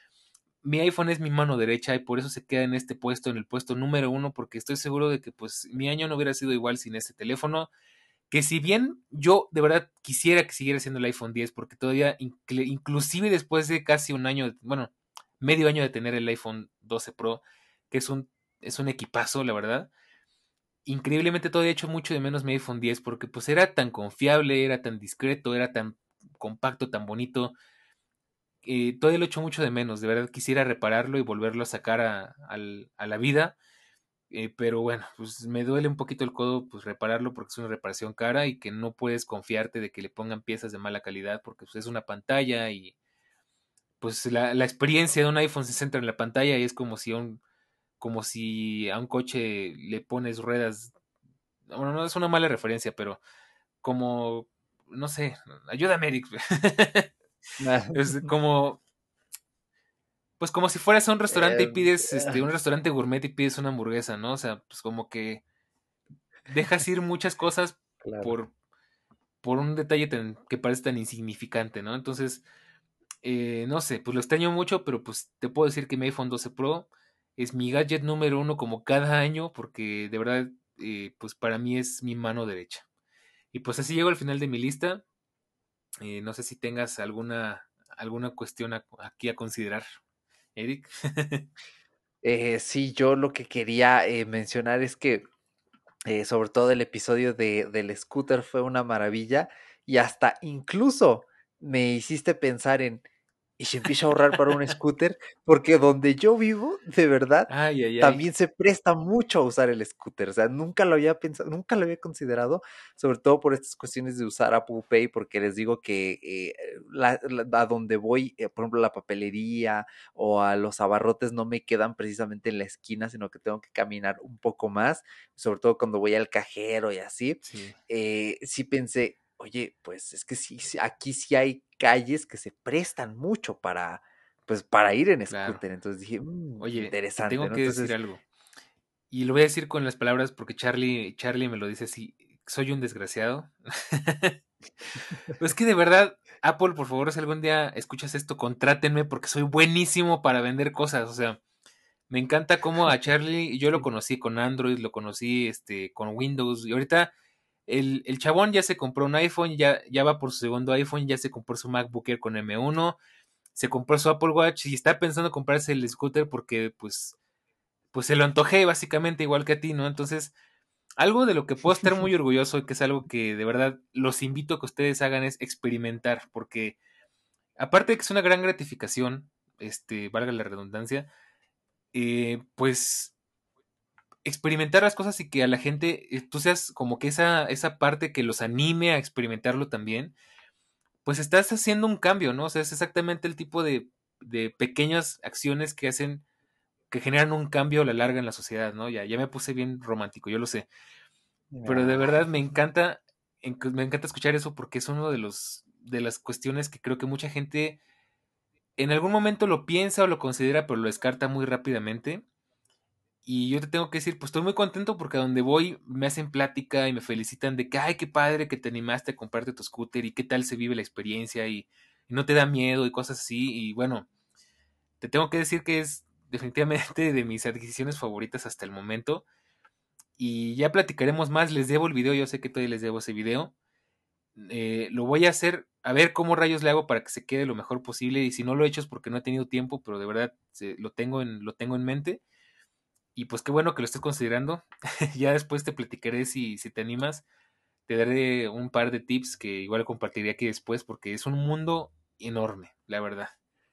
mi iPhone es mi mano derecha y por eso se queda en este puesto, en el puesto número uno, porque estoy seguro de que pues mi año no hubiera sido igual sin este teléfono. Que si bien yo de verdad quisiera que siguiera siendo el iPhone 10, porque todavía, inclusive después de casi un año, bueno, medio año de tener el iPhone 12 Pro, que es un, es un equipazo, la verdad increíblemente todavía he hecho mucho de menos mi iPhone 10 porque pues era tan confiable, era tan discreto, era tan compacto, tan bonito. Eh, todavía lo echo mucho de menos, de verdad quisiera repararlo y volverlo a sacar a, a la vida. Eh, pero bueno, pues me duele un poquito el codo pues repararlo porque es una reparación cara y que no puedes confiarte de que le pongan piezas de mala calidad porque pues, es una pantalla y pues la, la experiencia de un iPhone se centra en la pantalla y es como si un, como si a un coche le pones ruedas. Bueno, no es una mala referencia, pero como, no sé, ayúdame, Eric. Es como, pues como si fueras a un restaurante y eh, pides, este, un restaurante gourmet y pides una hamburguesa, ¿no? O sea, pues como que dejas ir muchas cosas por, por un detalle que parece tan insignificante, ¿no? Entonces, eh, no sé, pues lo extraño mucho, pero pues te puedo decir que mi iPhone 12 Pro es mi gadget número uno como cada año porque de verdad eh, pues para mí es mi mano derecha. Y pues así llego al final de mi lista. Eh, no sé si tengas alguna, alguna cuestión aquí a considerar, Eric. eh, sí, yo lo que quería eh, mencionar es que sobre todo el episodio de, del scooter fue una maravilla y hasta incluso me hiciste pensar en y se empieza a ahorrar para un scooter, porque donde yo vivo, de verdad, también se presta mucho a usar el scooter. O sea, nunca lo había pensado, nunca lo había considerado, sobre todo por estas cuestiones de usar Apple Pay, porque les digo que eh, a donde voy, eh, por ejemplo, a la papelería o a los abarrotes no me quedan precisamente en la esquina, sino que tengo que caminar un poco más, sobre todo cuando voy al cajero y así. Sí, eh, sí pensé, oye, pues es que sí, aquí sí hay calles que se prestan mucho para, pues, para ir en scooter. Entonces dije, mm, oye, interesante. Tengo que decir algo. Y lo voy a decir con las palabras porque Charlie, Charlie me lo dice así, soy un desgraciado. es que de verdad, Apple, por favor, si algún día escuchas esto, contrátenme porque soy buenísimo para vender cosas. O sea, me encanta cómo a Charlie, yo lo conocí con Android, lo conocí este, con Windows, y ahorita el, el, chabón ya se compró un iPhone, ya, ya va por su segundo iPhone, ya se compró su MacBook Air con M1, se compró su Apple Watch y está pensando comprarse el scooter porque pues, pues se lo antojé básicamente igual que a ti, ¿no? Entonces, algo de lo que puedo estar muy orgulloso y que es algo que de verdad los invito a que ustedes hagan es experimentar, porque aparte de que es una gran gratificación, este, valga la redundancia, eh, pues experimentar las cosas y que a la gente, eh, tú seas como que esa, esa parte que los anime a experimentarlo también, pues estás haciendo un cambio, ¿no? O sea, es exactamente el tipo de, de pequeñas acciones que hacen, que generan un cambio a la larga en la sociedad, ¿no? Ya, ya me puse bien romántico, yo lo sé. Pero de verdad me encanta, me encanta escuchar eso porque es uno de los, de las cuestiones que creo que mucha gente en algún momento lo piensa o lo considera, pero lo descarta muy rápidamente. Y yo te tengo que decir, pues estoy muy contento porque a donde voy me hacen plática y me felicitan de que, ay, qué padre que te animaste a comprarte tu scooter y qué tal se vive la experiencia y, no te da miedo y cosas así. Y bueno, te tengo que decir que es definitivamente de mis adquisiciones favoritas hasta el momento. Y ya platicaremos más, les debo el video, yo sé que todavía les debo ese video. Eh, lo voy a hacer, a ver cómo rayos le hago para que se quede lo mejor posible. Y si no lo he hecho es porque no he tenido tiempo, pero de verdad lo, tengo en, lo tengo en mente. Y pues qué bueno que lo estés considerando. ya después te platicaré si, si te animas. Te daré un par de tips que igual compartiré aquí después porque es un mundo enorme, la verdad.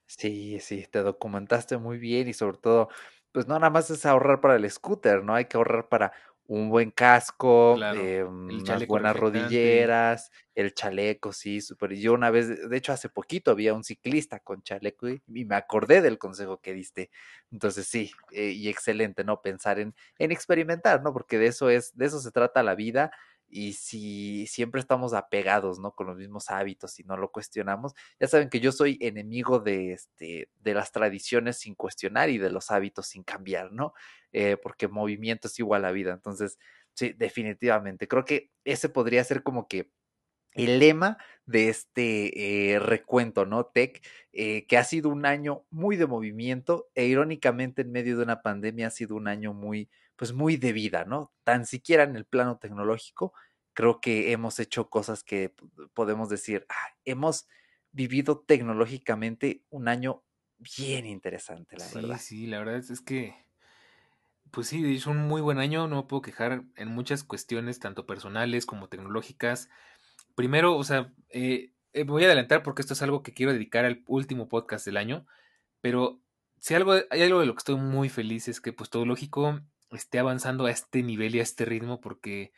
Sí, sí, te documentaste muy bien y sobre todo, pues no nada más es ahorrar para el scooter, ¿no? Hay que ahorrar para un buen casco, eh, unas buenas rodilleras, el chaleco, sí, súper. Yo una vez, de hecho hace poquito había un ciclista con chaleco y, me acordé del consejo que diste. Entonces sí, eh, y excelente, ¿no? Pensar en, en experimentar, ¿no? Porque de eso es, de eso se trata la vida y si siempre estamos apegados, ¿no? Con los mismos hábitos y no lo cuestionamos, ya saben que yo soy enemigo de, este, de las tradiciones sin cuestionar y de los hábitos sin cambiar, ¿no? Eh, porque movimiento es igual a vida. Entonces, sí, definitivamente. Creo que ese podría ser como que el lema de este eh, recuento, ¿no? Tech, eh, que ha sido un año muy de movimiento e irónicamente en medio de una pandemia ha sido un año muy, pues muy de vida, ¿no? Tan siquiera en el plano tecnológico, creo que hemos hecho cosas que podemos decir, ah, hemos vivido tecnológicamente un año bien interesante, la verdad. Sí, sí, la verdad es que, pues sí, es un muy buen año, no puedo quejar en muchas cuestiones, tanto personales como tecnológicas. Primero, o sea, eh, eh, voy a adelantar porque esto es algo que quiero dedicar al último podcast del año, pero si algo, hay algo de lo que estoy muy feliz es que pues todo lógico esté avanzando a este nivel y a este ritmo, porque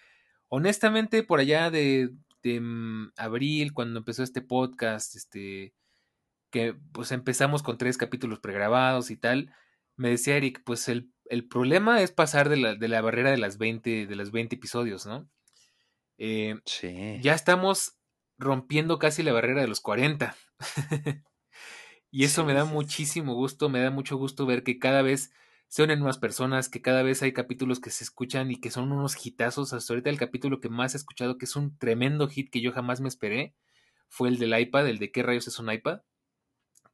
honestamente por allá de, mm, abril, cuando empezó este podcast, este, que pues empezamos con tres capítulos pregrabados y tal, me decía Eric, pues el, el problema es pasar de la, de la, barrera de las 20, de los 20 episodios, ¿no? Eh, sí. Ya estamos rompiendo casi la barrera de los 40. y eso me da muchísimo gusto, me da mucho gusto ver que cada vez se unen más personas, que cada vez hay capítulos que se escuchan y que son unos hitazos. Hasta ahorita el capítulo que más he escuchado, que es un tremendo hit que yo jamás me esperé, fue el del iPad, el de qué rayos es un iPad,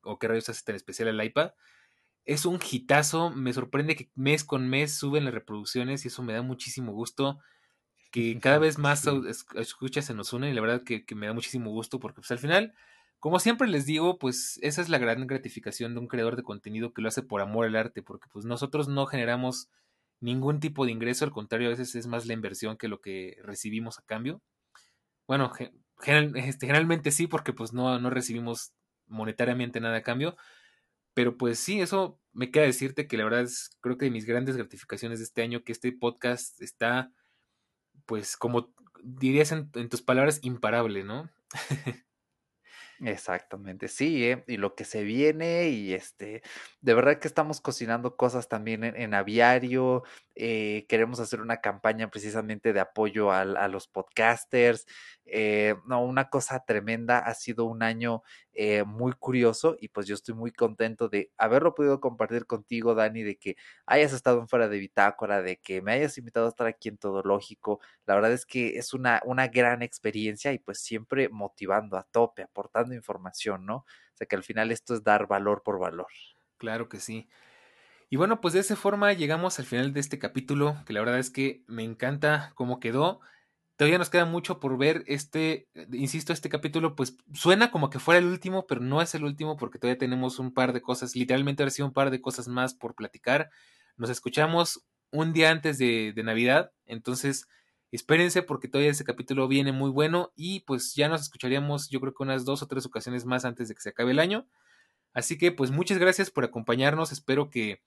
o qué rayos hace tan especial el iPad. Es un hitazo, me sorprende que mes con mes suben las reproducciones y eso me da muchísimo gusto. Que cada vez más escuchas se nos unen y la verdad que, que me da muchísimo gusto porque pues al final como siempre les digo, pues esa es la gran gratificación de un creador de contenido que lo hace por amor al arte, porque pues nosotros no generamos ningún tipo de ingreso, al contrario, a veces es más la inversión que lo que recibimos a cambio. Bueno, este, generalmente sí, porque pues no, no recibimos monetariamente nada a cambio, pero pues sí, eso me queda decirte que la verdad es, creo que de mis grandes gratificaciones de este año, que este podcast está, pues como dirías en tus palabras, imparable, ¿no? Exactamente, sí, ¿eh? y lo que se viene, y este, de verdad que estamos cocinando cosas también en, aviario, eh, queremos hacer una campaña precisamente de apoyo a los podcasters, eh, no, una cosa tremenda, ha sido un año eh, muy curioso y pues yo estoy muy contento de haberlo podido compartir contigo, Dani, de que hayas estado en fuera de bitácora, de que me hayas invitado a estar aquí en Todo Lógico. La verdad es que es una, una gran experiencia y pues siempre motivando a tope, aportando información, ¿no? O sea que al final esto es dar valor por valor. Claro que sí. Y bueno, pues de esa forma llegamos al final de este capítulo, que la verdad es que me encanta cómo quedó. Todavía nos queda mucho por ver. Este, insisto, este capítulo, pues suena como que fuera el último, pero no es el último porque todavía tenemos un par de cosas, literalmente ahora sí un par de cosas más por platicar. Nos escuchamos un día antes de, de Navidad, entonces espérense porque todavía ese capítulo viene muy bueno y pues ya nos escucharíamos yo creo que unas dos o tres ocasiones más antes de que se acabe el año. Así que pues muchas gracias por acompañarnos, espero que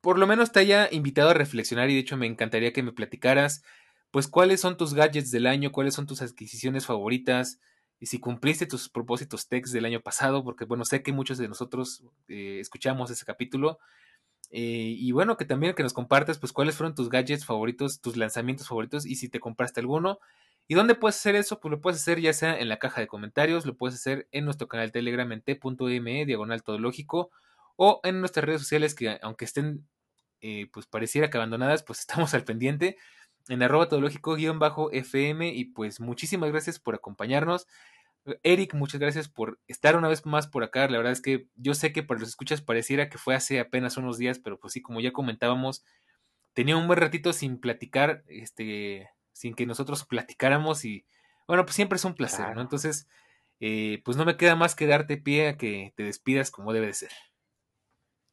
por lo menos te haya invitado a reflexionar y de hecho me encantaría que me platicaras pues cuáles son tus gadgets del año, cuáles son tus adquisiciones favoritas y si cumpliste tus propósitos techs del año pasado, porque bueno, sé que muchos de nosotros eh, escuchamos ese capítulo. Eh, y bueno, que también que nos compartas pues cuáles fueron tus gadgets favoritos, tus lanzamientos favoritos y si te compraste alguno. ¿Y dónde puedes hacer eso? Pues lo puedes hacer ya sea en la caja de comentarios, lo puedes hacer en nuestro canal Telegram en diagonal todológico, o en nuestras redes sociales que aunque estén eh, pues pareciera que abandonadas, pues estamos al pendiente en arroba todológico-fm y pues muchísimas gracias por acompañarnos. Eric, muchas gracias por estar una vez más por acá. La verdad es que yo sé que para los escuchas pareciera que fue hace apenas unos días, pero pues sí, como ya comentábamos, tenía un buen ratito sin platicar, este, sin que nosotros platicáramos y bueno, pues siempre es un placer, ¿no? Entonces, eh, pues no me queda más que darte pie a que te despidas como debe de ser.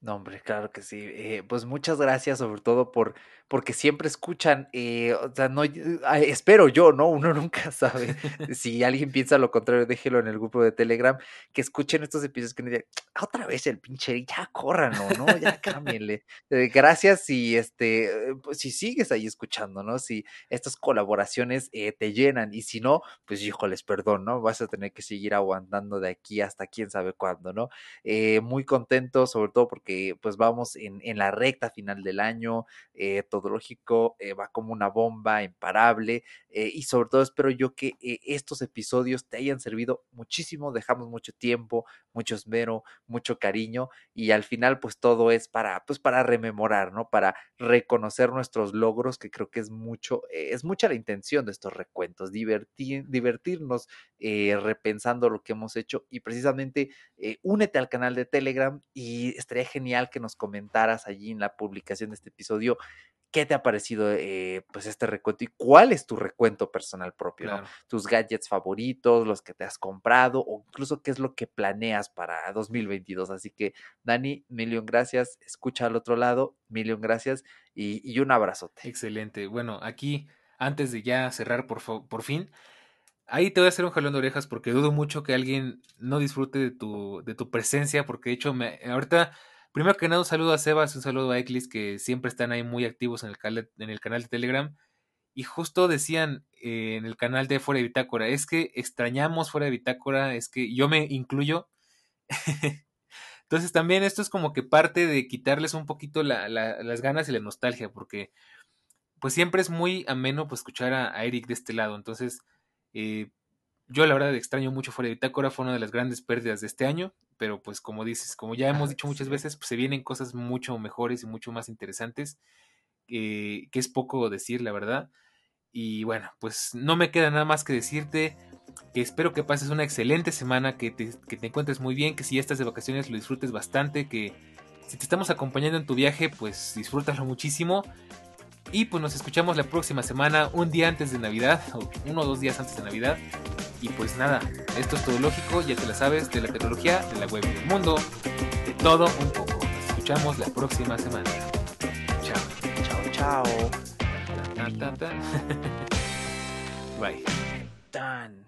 No, hombre, claro que sí. Eh, pues muchas gracias, sobre todo por porque siempre escuchan. Eh, o sea, no, espero yo, ¿no? Uno nunca sabe. si alguien piensa lo contrario, déjelo en el grupo de Telegram. Que escuchen estos episodios que digan, ah, otra vez el pinche, ya córranlo, ¿no? Ya cámbienle. Eh, gracias si este, pues, si sigues ahí escuchando, ¿no? Si estas colaboraciones te llenan y si no, pues híjoles, perdón, ¿no? Vas a tener que seguir aguantando de aquí hasta quién sabe cuándo, ¿no? muy contento, sobre todo porque pues vamos en, la recta final del año, eh, Todológico eh, va como una bomba imparable eh, y sobre todo espero yo que estos episodios te hayan servido muchísimo, dejamos mucho tiempo, mucho esmero, mucho cariño y al final pues todo es para pues para rememorar, ¿no? Para reconocer nuestros logros que creo que es mucho, es mucha la intención de estos recuentos, divertir, divertirnos repensando lo que hemos hecho y precisamente únete al canal de Telegram y estaría genial que nos comentaras allí en la publicación de este episodio qué te ha parecido eh, pues este recuento y cuál es tu recuento personal propio, tus gadgets favoritos, los que te has comprado o incluso qué es lo que planeas para 2022. Así que Dani, millón gracias, escucha al otro lado, millón gracias y, un abrazote. Excelente. Bueno, aquí antes de ya cerrar por, por fin, Ahí te voy a hacer un jalón de orejas porque dudo mucho que alguien no disfrute de tu, de tu presencia, porque de hecho me, ahorita Primero que nada, un saludo a Sebas, un saludo a Eclis, que siempre están ahí muy activos en el, en el canal de Telegram. Y justo decían eh, en el canal de Fuera de Bitácora, es que extrañamos Fuera de Bitácora, es que yo me incluyo. Entonces también esto es como que parte de quitarles un poquito las ganas y la nostalgia, porque pues siempre es muy ameno pues escuchar a, Eric de este lado. Entonces, eh, yo la verdad extraño mucho Fuera de Bitácora, fue una de las grandes pérdidas de este año pero pues como dices, como ya hemos dicho muchas veces, pues se vienen cosas mucho mejores y mucho más interesantes, que es poco decir, la verdad. Y bueno, pues no me queda nada más que decirte que espero que pases una excelente semana, que te, que te encuentres muy bien, que si ya estás de vacaciones lo disfrutes bastante, que si te estamos acompañando en tu viaje, pues disfrútalo muchísimo. Y pues nos escuchamos la próxima semana, un día antes de Navidad, o uno o dos días antes de Navidad. Y pues nada, esto es todo lógico, ya te la sabes, de la tecnología, de la web y del mundo, de todo un poco. Nos escuchamos la próxima semana. Chao. Chao, chao. Bye. Done.